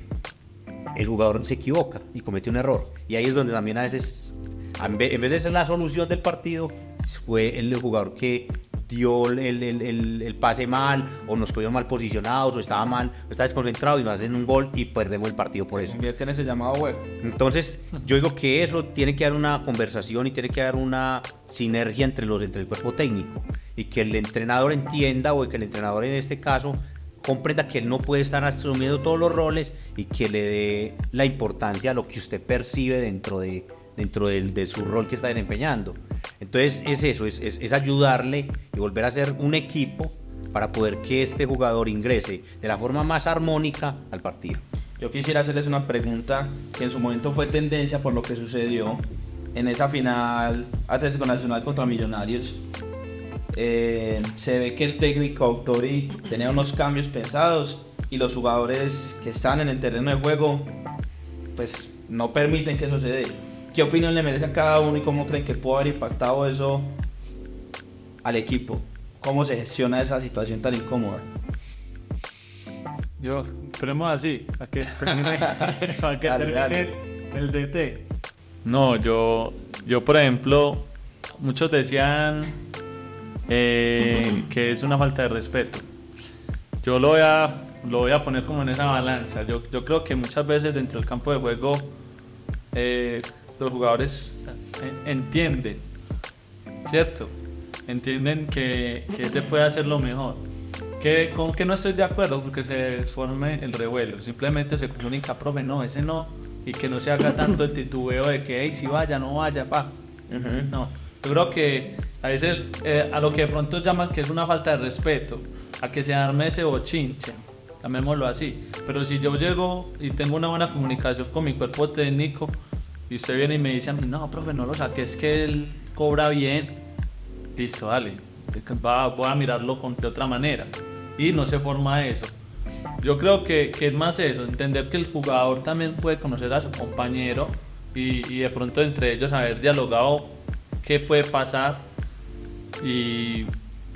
el jugador se equivoca y comete un error. Y ahí es donde también a veces, en vez de ser la solución del partido, fue el jugador que dio el, el, el, pase mal, o nos cogió mal posicionados, o estaba mal, o estaba desconcentrado y nos hacen un gol y perdemos el partido por eso. tiene ese llamado web. Entonces, yo digo que eso tiene que haber una conversación y tiene que haber una sinergia entre, los, entre el cuerpo técnico y que el entrenador entienda, o que el entrenador en este caso comprenda que él no puede estar asumiendo todos los roles y que le dé la importancia a lo que usted percibe dentro de, dentro de su rol que está desempeñando. Entonces es eso, es, es, ayudarle y volver a ser un equipo para poder que este jugador ingrese de la forma más armónica al partido. Yo quisiera hacerles una pregunta que en su momento fue tendencia por lo que sucedió en esa final Atlético Nacional contra Millonarios. Eh, se ve que el técnico Autori tenía unos cambios pensados y los jugadores que están en el terreno de juego pues no permiten que dé ¿Qué opinión le merece a cada uno y cómo creen que pudo haber impactado eso al equipo? ¿Cómo se gestiona esa situación tan incómoda? Yo, esperemos así, para que para que Dale, termine dale. el DT. No, yo, yo por ejemplo, muchos decían eh, que es una falta de respeto. Yo lo voy a, lo voy a poner como en esa balanza. Yo, yo creo que muchas veces dentro del campo de juego eh, los jugadores en- entienden, ¿cierto? Entienden que, que se puede hacer lo mejor. Que, con que no estoy de acuerdo porque se forme el revuelo. Simplemente se comunica, profe, no, ese no. Y que no se haga tanto el titubeo de que, hey, si vaya, no vaya, pa. No. Yo creo que a veces eh, a lo que de pronto llaman que es una falta de respeto, a que se arme ese bochinche, llamémoslo así. Pero si yo llego y tengo una buena comunicación con mi cuerpo técnico y usted viene y me dice a mí, no, profe, no lo saque, es que él cobra bien, listo, dale, va- voy a mirarlo con, de otra manera. Y no se forma eso. Yo creo que, que es más eso, entender que el jugador también puede conocer a su compañero y, de pronto entre ellos haber dialogado qué puede pasar y,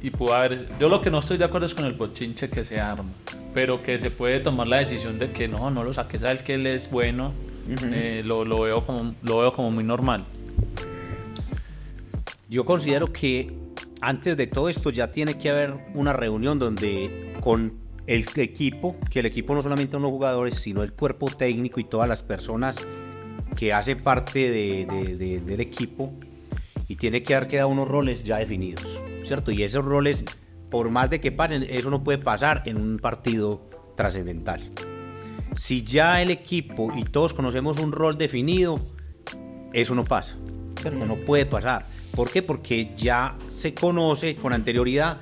y pudo haber... Yo lo que no estoy de acuerdo es con el bochinche que se arma, pero que se puede tomar la decisión de que no, no lo saques a él que él es bueno, eh, lo, lo, veo como, lo veo como muy normal. Yo considero que antes de todo esto ya tiene que haber una reunión donde con el equipo, que el equipo no solamente son los jugadores, sino el cuerpo técnico y todas las personas que hacen parte de- de- de- del equipo, y tiene que haber quedado unos roles ya definidos, ¿cierto? Y esos roles, por más de que pasen, eso no puede pasar en un partido trascendental. Si ya el equipo y todos conocemos un rol definido, eso no pasa. No puede pasar. ¿Por qué? Porque ya se conoce con anterioridad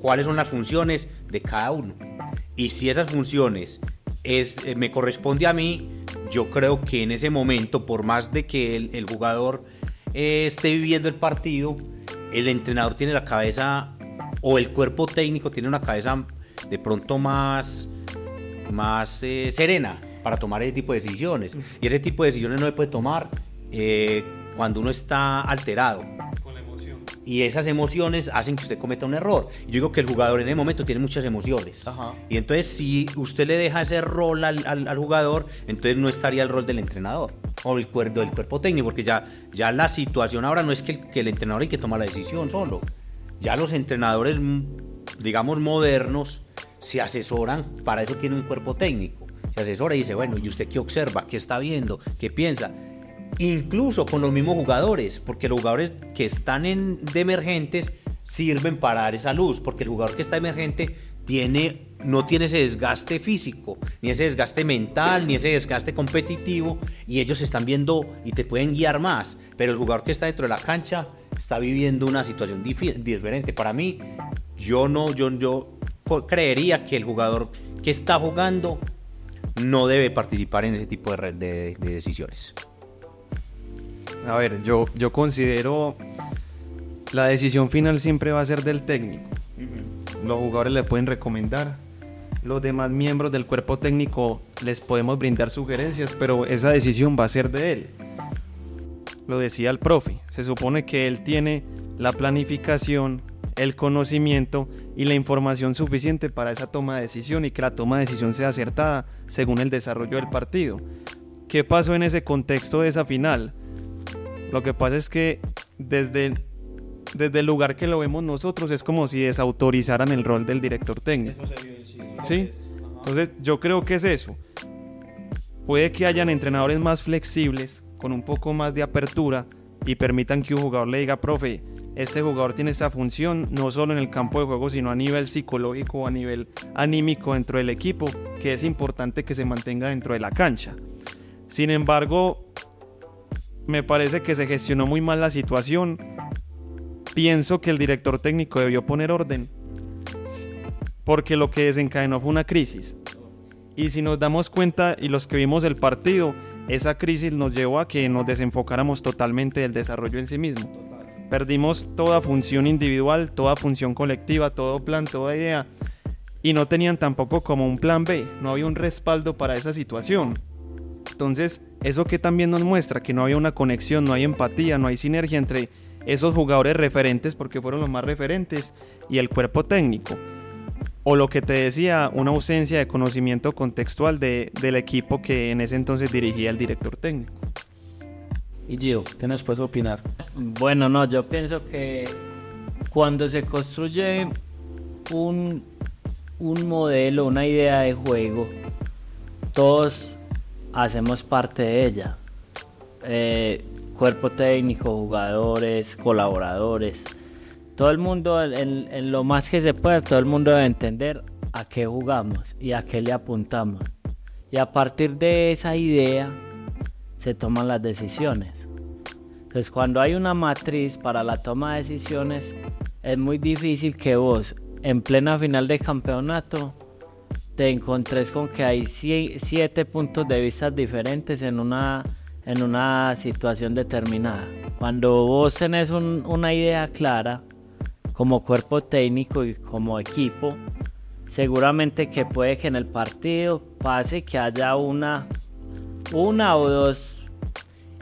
cuáles son las funciones de cada uno. Y si esas funciones es, eh, me corresponde a mí, yo creo que en ese momento, por más de que el, el jugador eh, esté viviendo el partido, el entrenador tiene la cabeza o el cuerpo técnico tiene una cabeza de pronto más más eh, serena para tomar ese tipo de decisiones. Y ese tipo de decisiones no se puede tomar eh, cuando uno está alterado. Y esas emociones hacen que usted cometa un error. Yo digo que el jugador en el momento tiene muchas emociones. Ajá. Y entonces si usted le deja ese rol al, al- al jugador, entonces no estaría el rol del entrenador o el cuerpo, del cuerpo técnico, porque ya, ya la situación ahora no es que el, que el entrenador es el que toma la decisión solo. Ya los entrenadores, mm, digamos, modernos, se asesoran, para eso tiene un cuerpo técnico. Se asesora y dice, bueno, ¿y usted qué observa? ¿Qué está viendo? ¿Qué piensa? Incluso con los mismos jugadores, porque los jugadores que están en, de emergentes sirven para dar esa luz, porque el jugador que está emergente tiene, no tiene ese desgaste físico, ni ese desgaste mental, ni ese desgaste competitivo, y ellos están viendo y te pueden guiar más, pero el jugador que está dentro de la cancha está viviendo una situación diferente. Para mí, yo no, yo, yo creería que el jugador que está jugando no debe participar en ese tipo de, re- de- de decisiones. A ver, yo, yo considero la decisión final siempre va a ser del técnico. Los jugadores le pueden recomendar. Los demás miembros del cuerpo técnico les podemos brindar sugerencias, pero esa decisión va a ser de él. Lo decía el profe, se supone que él tiene la planificación, el conocimiento y la información suficiente para esa toma de decisión y que la toma de decisión sea acertada según el desarrollo del partido. ¿Qué pasó en ese contexto de esa final? Lo que pasa es que desde, desde el lugar que lo vemos nosotros es como si desautorizaran el rol del director técnico. ¿Sí? Entonces yo creo que es eso. Puede que hayan entrenadores más flexibles, con un poco más de apertura y permitan que un jugador le diga, profe, este jugador tiene esa función no solo en el campo de juego, sino a nivel psicológico a nivel anímico dentro del equipo, que es importante que se mantenga dentro de la cancha. Sin embargo, me parece que se gestionó muy mal la situación. Pienso que el director técnico debió poner orden, porque lo que desencadenó fue una crisis. Y si nos damos cuenta y los que vimos el partido, esa crisis nos llevó a que nos desenfocáramos totalmente del desarrollo en sí mismo. Perdimos toda función individual, toda función colectiva, todo plan, toda idea. Y no tenían tampoco como un plan B, no había un respaldo para esa situación. Entonces, eso que también nos muestra que no había una conexión, no hay empatía, no hay sinergia entre esos jugadores referentes, porque fueron los más referentes, y el cuerpo técnico. O lo que te decía, una ausencia de conocimiento contextual de, del equipo que en ese entonces dirigía el director técnico. Y Gio, ¿qué nos puedes opinar? Bueno, no, yo pienso que cuando se construye un, un modelo, una idea de juego, todos hacemos parte de ella. Eh, cuerpo técnico, jugadores, colaboradores. Todo el mundo, en, en, lo más que se pueda, todo el mundo debe entender a qué jugamos y a qué le apuntamos. Y a partir de esa idea se toman las decisiones. Entonces cuando hay una matriz para la toma de decisiones, es muy difícil que vos en plena final de campeonato te encontres con que hay siete puntos de vista diferentes en una, en una situación determinada. Cuando vos tenés una idea clara, como cuerpo técnico y como equipo, seguramente que puede que en el partido pase que haya una, una o dos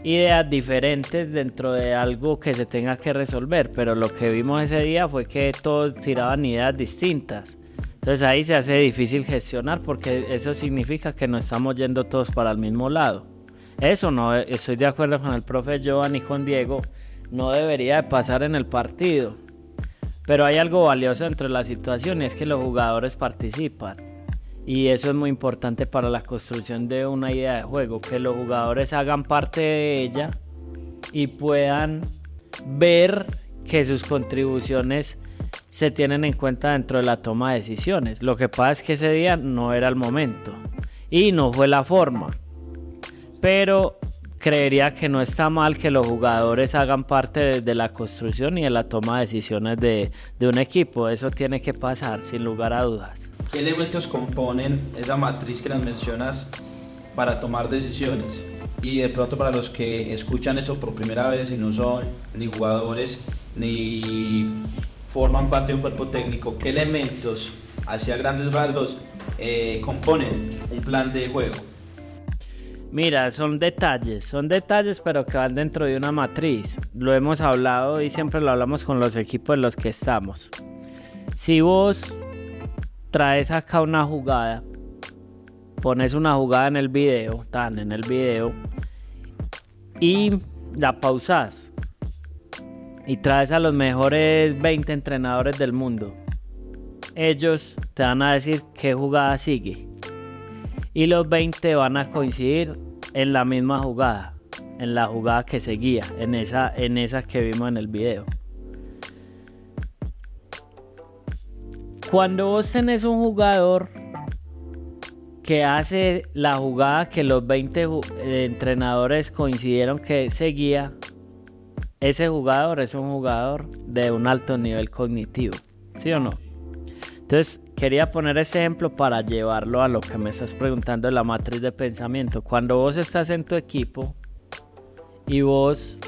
ideas diferentes dentro de algo que se tenga que resolver, pero lo que vimos ese día fue que todos tiraban ideas distintas. Entonces ahí se hace difícil gestionar porque eso significa que no estamos yendo todos para el mismo lado. Eso no, estoy de acuerdo con el profe Joan y con Diego, no debería de pasar en el partido. Pero hay algo valioso entre la situación y es que los jugadores participan. Y eso es muy importante para la construcción de una idea de juego, que los jugadores hagan parte de ella y puedan ver que sus contribuciones se tienen en cuenta dentro de la toma de decisiones. Lo que pasa es que ese día no era el momento y no fue la forma. Pero creería que no está mal que los jugadores hagan parte de, la construcción y de la toma de decisiones de, un equipo. Eso tiene que pasar sin lugar a dudas. ¿Qué elementos componen esa matriz que las mencionas para tomar decisiones? Y de pronto para los que escuchan eso por primera vez y no son ni jugadores ni forman parte de un cuerpo técnico, ¿qué elementos hacia grandes rasgos eh, componen un plan de juego? Mira, son detalles, son detalles pero que van dentro de una matriz. Lo hemos hablado y siempre lo hablamos con los equipos en los que estamos. Si vos traes acá una jugada, pones una jugada en el video, tan en el video, y la pausas. Y traes a los mejores 20 entrenadores del mundo. Ellos te van a decir qué jugada sigue. Y los 20 van a coincidir en la misma jugada, en la jugada que seguía, en esa, en esa que vimos en el video. Cuando vos tenés un jugador que hace la jugada que los 20 eh, entrenadores coincidieron que seguía, ese jugador es un jugador de un alto nivel cognitivo, ¿sí o no? Entonces, quería poner ese ejemplo para llevarlo a lo que me estás preguntando de la matriz de pensamiento. Cuando vos estás en tu equipo y vos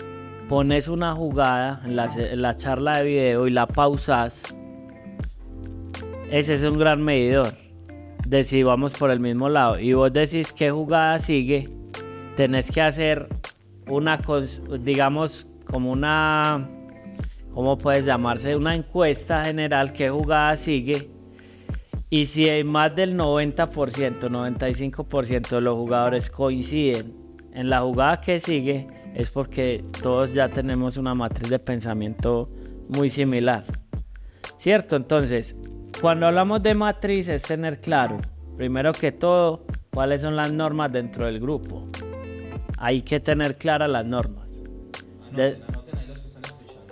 pones una jugada en la, en la charla de video y la pausas, ese es un gran medidor de si vamos por el mismo lado. Y vos decís qué jugada sigue, tenés que hacer una, digamos, como una, ¿cómo puedes llamarse? Una encuesta general, qué jugada sigue. Y si hay más del 90%, 95% de los jugadores coinciden en la jugada que sigue, es porque todos ya tenemos una matriz de pensamiento muy similar. ¿Cierto? Entonces, cuando hablamos de matriz es tener claro, primero que todo, cuáles son las normas dentro del grupo. Hay que tener claras las normas.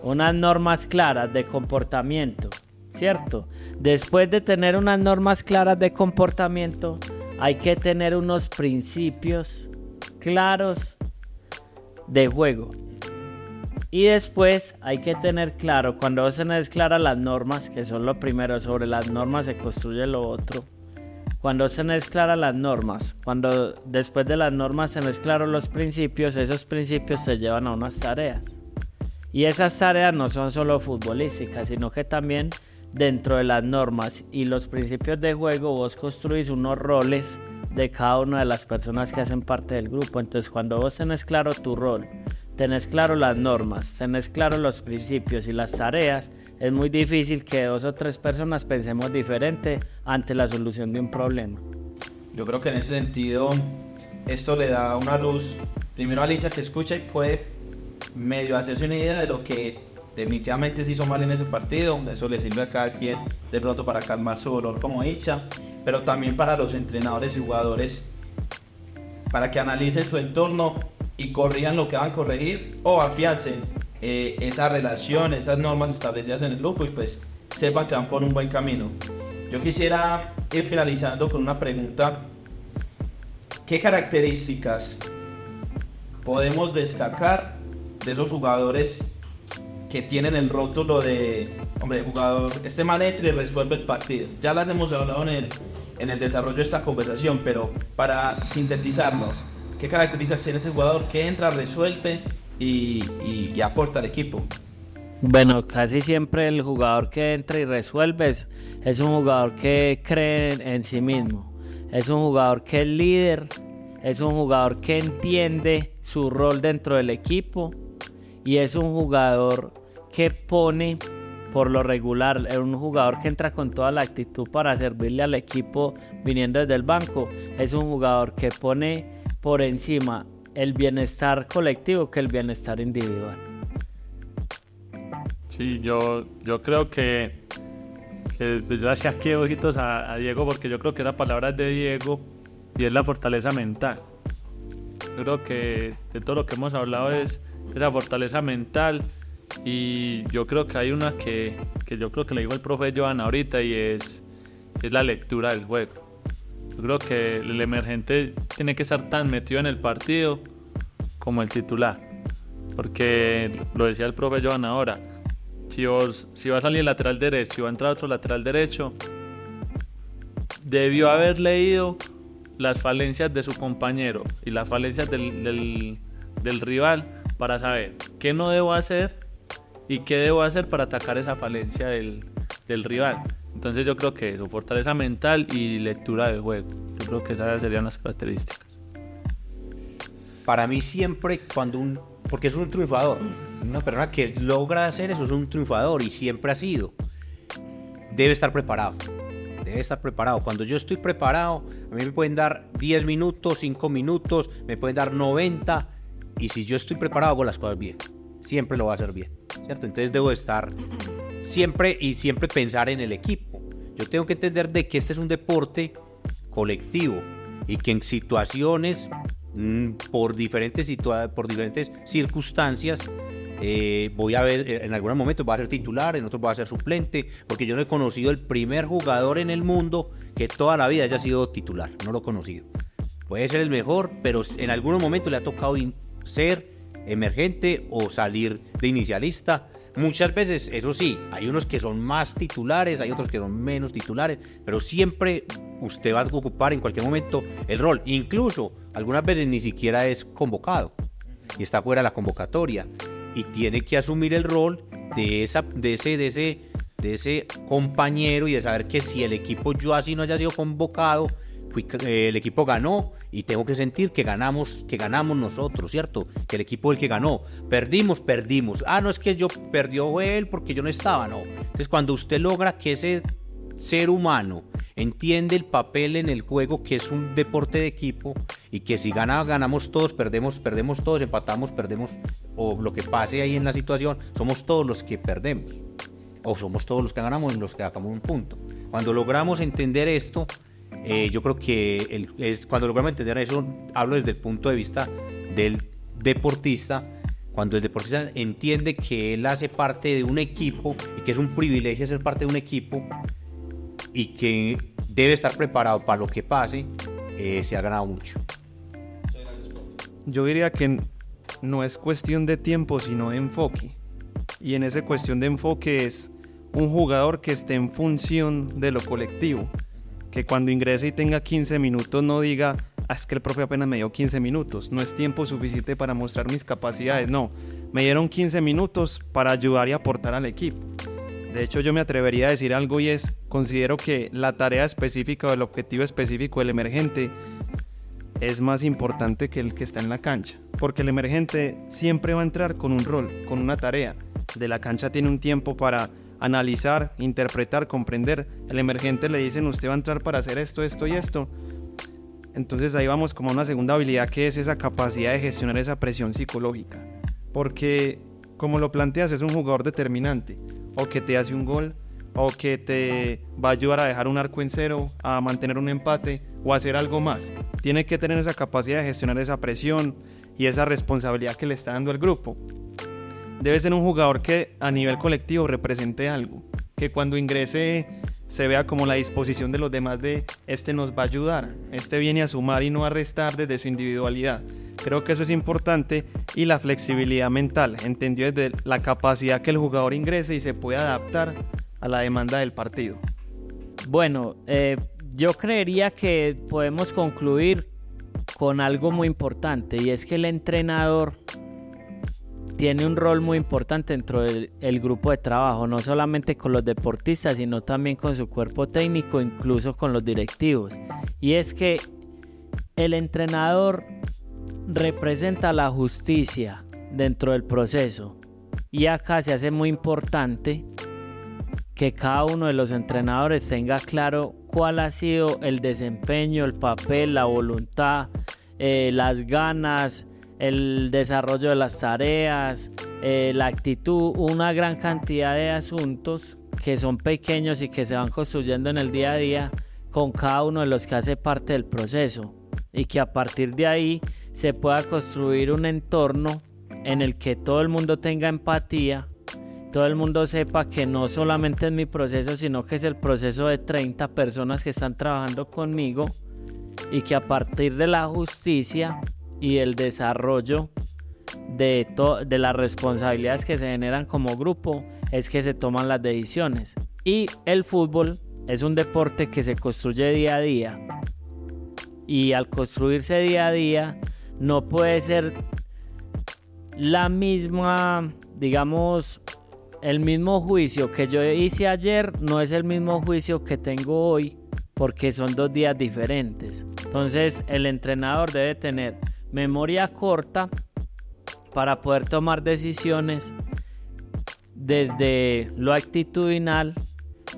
unas normas claras de comportamiento, ¿cierto? Después de tener unas normas claras de comportamiento, hay que tener unos principios claros de juego. Y después hay que tener claro, cuando vos tenés claras las normas, que son lo primero, sobre las normas se construye lo otro. Cuando se tenés claras las normas, cuando después de las normas tenés claros los principios, esos principios se llevan a unas tareas. Y esas tareas no son solo futbolísticas, sino que también dentro de las normas y los principios de juego vos construís unos roles de cada una de las personas que hacen parte del grupo. Entonces, cuando vos tenés claro tu rol, tenés claro las normas, tenés claro los principios y las tareas, es muy difícil que dos o tres personas pensemos diferente ante la solución de un problema. Yo creo que en ese sentido esto le da una luz primero al hincha que escucha y puede medio hacerse una idea de lo que definitivamente se hizo mal en ese partido. Eso le sirve a cada quien de pronto para calmar su dolor como hincha, pero también para los entrenadores y jugadores para que analicen su entorno y corrijan lo que van a corregir o afiancen eh, esa relación, esas normas establecidas en el grupo y pues sepan que van por un buen camino. Yo quisiera ir finalizando con una pregunta. ¿Qué características podemos destacar de los jugadores que tienen el rótulo de, hombre, jugador, este manejo y resuelve el partido? Ya las hemos hablado en el, en el desarrollo de esta conversación, pero para sintetizarnos, ¿qué características tiene ese jugador que entra, resuelve y, aporta al equipo. Bueno, casi siempre el jugador que entra y resuelve es, un jugador que cree en, sí mismo, es un jugador que es líder, es un jugador que entiende su rol dentro del equipo y es un jugador que pone por lo regular, es un jugador que entra con toda la actitud para servirle al equipo viniendo desde el banco, es un jugador que pone por encima el bienestar colectivo que el bienestar individual. Sí, yo, yo creo que, yo hacía aquí ojitos a, Diego porque yo creo que la palabra de Diego y es la fortaleza mental. Yo creo que de todo lo que hemos hablado es esa fortaleza mental y yo creo que hay una que, que yo creo que le digo el profe Joan ahorita y es, es la lectura del juego yo creo que el emergente tiene que estar tan metido en el partido como el titular. Porque lo decía el profe Joan ahora, si, si va a salir el lateral derecho y va a entrar otro lateral derecho, debió haber leído las falencias de su compañero y las falencias del, del rival para saber qué no debo hacer y qué debo hacer para atacar esa falencia del, del rival. Entonces yo creo que su fortaleza mental y lectura del juego. Yo creo que esas serían las características. Para mí siempre cuando un... Porque es un triunfador. Una persona que logra hacer eso es un triunfador y siempre ha sido. Debe estar preparado. Debe estar preparado. Cuando yo estoy preparado, a mí me pueden dar 10 minutos, 5 minutos, me pueden dar 90. Y si yo estoy preparado, hago las cosas bien. Siempre lo voy a hacer bien. ¿Cierto? Entonces debo estar siempre y siempre pensar en el equipo. Yo tengo que entender de que este es un deporte colectivo y que en situaciones, mm, por diferentes, por diferentes circunstancias, eh, voy a ver, en algunos momentos va a ser titular, en otros va a ser suplente, porque yo no he conocido el primer jugador en el mundo que toda la vida haya sido titular, no lo he conocido. Puede ser el mejor, pero en algunos momentos le ha tocado ser emergente o salir de inicialista Muchas veces, eso sí, hay unos que son más titulares, hay otros que son menos titulares, pero siempre usted va a ocupar en cualquier momento el rol. Incluso algunas veces ni siquiera es convocado y está fuera de la convocatoria y tiene que asumir el rol de, esa, de, ese, de, ese, de ese compañero y de saber que si el equipo yo así no haya sido convocado, eh, el equipo ganó y tengo que sentir que ganamos, que ganamos nosotros, ¿cierto? Que el equipo el que ganó. Perdimos, perdimos. Ah, no es que yo perdió él porque yo no estaba, no. Entonces cuando usted logra que ese ser humano entiende el papel en el juego que es un deporte de equipo y que si gana ganamos todos, perdemos, perdemos todos, empatamos, perdemos o lo que pase ahí en la situación, somos todos los que perdemos o somos todos los que ganamos y los que sacamos un punto. Cuando logramos entender esto, eh, yo creo que es, cuando logramos entender eso, hablo desde el punto de vista del deportista, cuando el deportista entiende que él hace parte de un equipo y que es un privilegio ser parte de un equipo y que debe estar preparado para lo que pase, eh, se ha ganado mucho. Yo diría que no es cuestión de tiempo, sino de enfoque. Y en esa cuestión de enfoque es un jugador que esté en función de lo colectivo que cuando ingrese y tenga 15 minutos no diga, ah, es que el profe apenas me dio 15 minutos, no es tiempo suficiente para mostrar mis capacidades, no, me dieron 15 minutos para ayudar y aportar al equipo. De hecho, yo me atrevería a decir algo y es, considero que la tarea específica o el objetivo específico del emergente es más importante que el que está en la cancha. Porque el emergente siempre va a entrar con un rol, con una tarea. De la cancha tiene un tiempo para analizar, interpretar, comprender. El emergente le dicen, usted va a entrar para hacer esto, esto y esto. Entonces ahí vamos como a una segunda habilidad que es esa capacidad de gestionar esa presión psicológica. Porque como lo planteas es un jugador determinante. O que te hace un gol, o que te va a ayudar a dejar un arco en cero, a mantener un empate o hacer algo más. Tiene que tener esa capacidad de gestionar esa presión y esa responsabilidad que le está dando el grupo. Debe ser un jugador que a nivel colectivo represente algo, que cuando ingrese se vea como la disposición de los demás de este nos va a ayudar, este viene a sumar y no a restar desde su individualidad. Creo que eso es importante y la flexibilidad mental, entendido desde la capacidad que el jugador ingrese y se pueda adaptar a la demanda del partido. Bueno, eh, yo creería que podemos concluir con algo muy importante y es que el entrenador tiene un rol muy importante dentro del grupo de trabajo, no solamente con los deportistas, sino también con su cuerpo técnico, incluso con los directivos. Y es que el entrenador representa la justicia dentro del proceso. Y acá se hace muy importante que cada uno de los entrenadores tenga claro cuál ha sido el desempeño, el papel, la voluntad, eh, las ganas, el desarrollo de las tareas, eh, la actitud, una gran cantidad de asuntos que son pequeños y que se van construyendo en el día a día con cada uno de los que hace parte del proceso y que a partir de ahí se pueda construir un entorno en el que todo el mundo tenga empatía todo el mundo sepa que no solamente es mi proceso, sino que es el proceso de 30 personas que están trabajando conmigo y que a partir de la justicia y el desarrollo de, de las responsabilidades que se generan como grupo es que se toman las decisiones. Y el fútbol es un deporte que se construye día a día. Y al construirse día a día no puede ser la misma, digamos, el mismo juicio que yo hice ayer no es el mismo juicio que tengo hoy porque son dos días diferentes. Entonces el entrenador debe tener memoria corta para poder tomar decisiones desde lo actitudinal,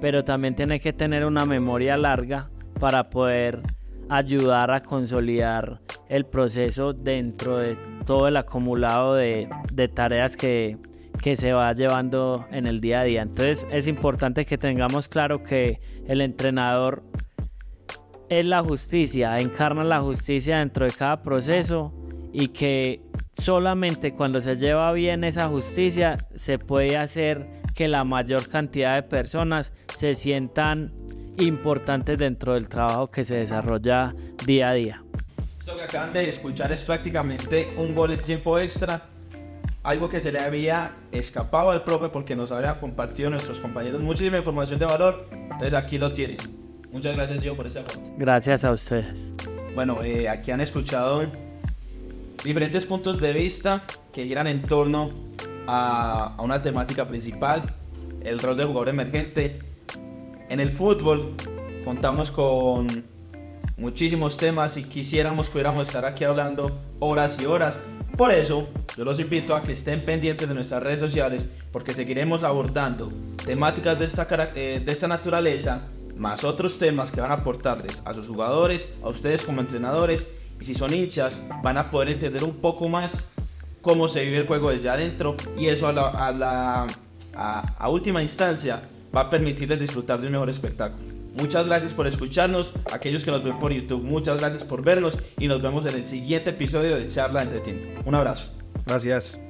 pero también tiene que tener una memoria larga para poder ayudar a consolidar el proceso dentro de todo el acumulado de, tareas que, que se va llevando en el día a día. Entonces es importante que tengamos claro que el entrenador es la justicia, encarna la justicia dentro de cada proceso y que solamente cuando se lleva bien esa justicia se puede hacer que la mayor cantidad de personas se sientan importantes dentro del trabajo que se desarrolla día a día. Esto que acaban de escuchar es prácticamente un gol de tiempo extra algo que se le había escapado al profe porque nos había compartido nuestros compañeros muchísima información de valor. Entonces aquí lo tienen. Muchas gracias, Gio, por ese aporte. Gracias a ustedes. Bueno, eh, aquí han escuchado diferentes puntos de vista que giran en torno a, a una temática principal, el rol de jugador emergente. En el fútbol contamos con muchísimos temas y quisiéramos pudiéramos estar aquí hablando horas y horas, por eso, yo los invito a que estén pendientes de nuestras redes sociales porque seguiremos abordando temáticas de esta, eh, de esta naturaleza, más otros temas que van a aportarles a sus jugadores, a ustedes como entrenadores y si son hinchas van a poder entender un poco más cómo se vive el juego desde adentro y eso a, la, última instancia va a permitirles disfrutar de un mejor espectáculo. Muchas gracias por escucharnos, aquellos que nos ven por YouTube, muchas gracias por vernos y nos vemos en el siguiente episodio de Charla Entre Un abrazo. Gracias.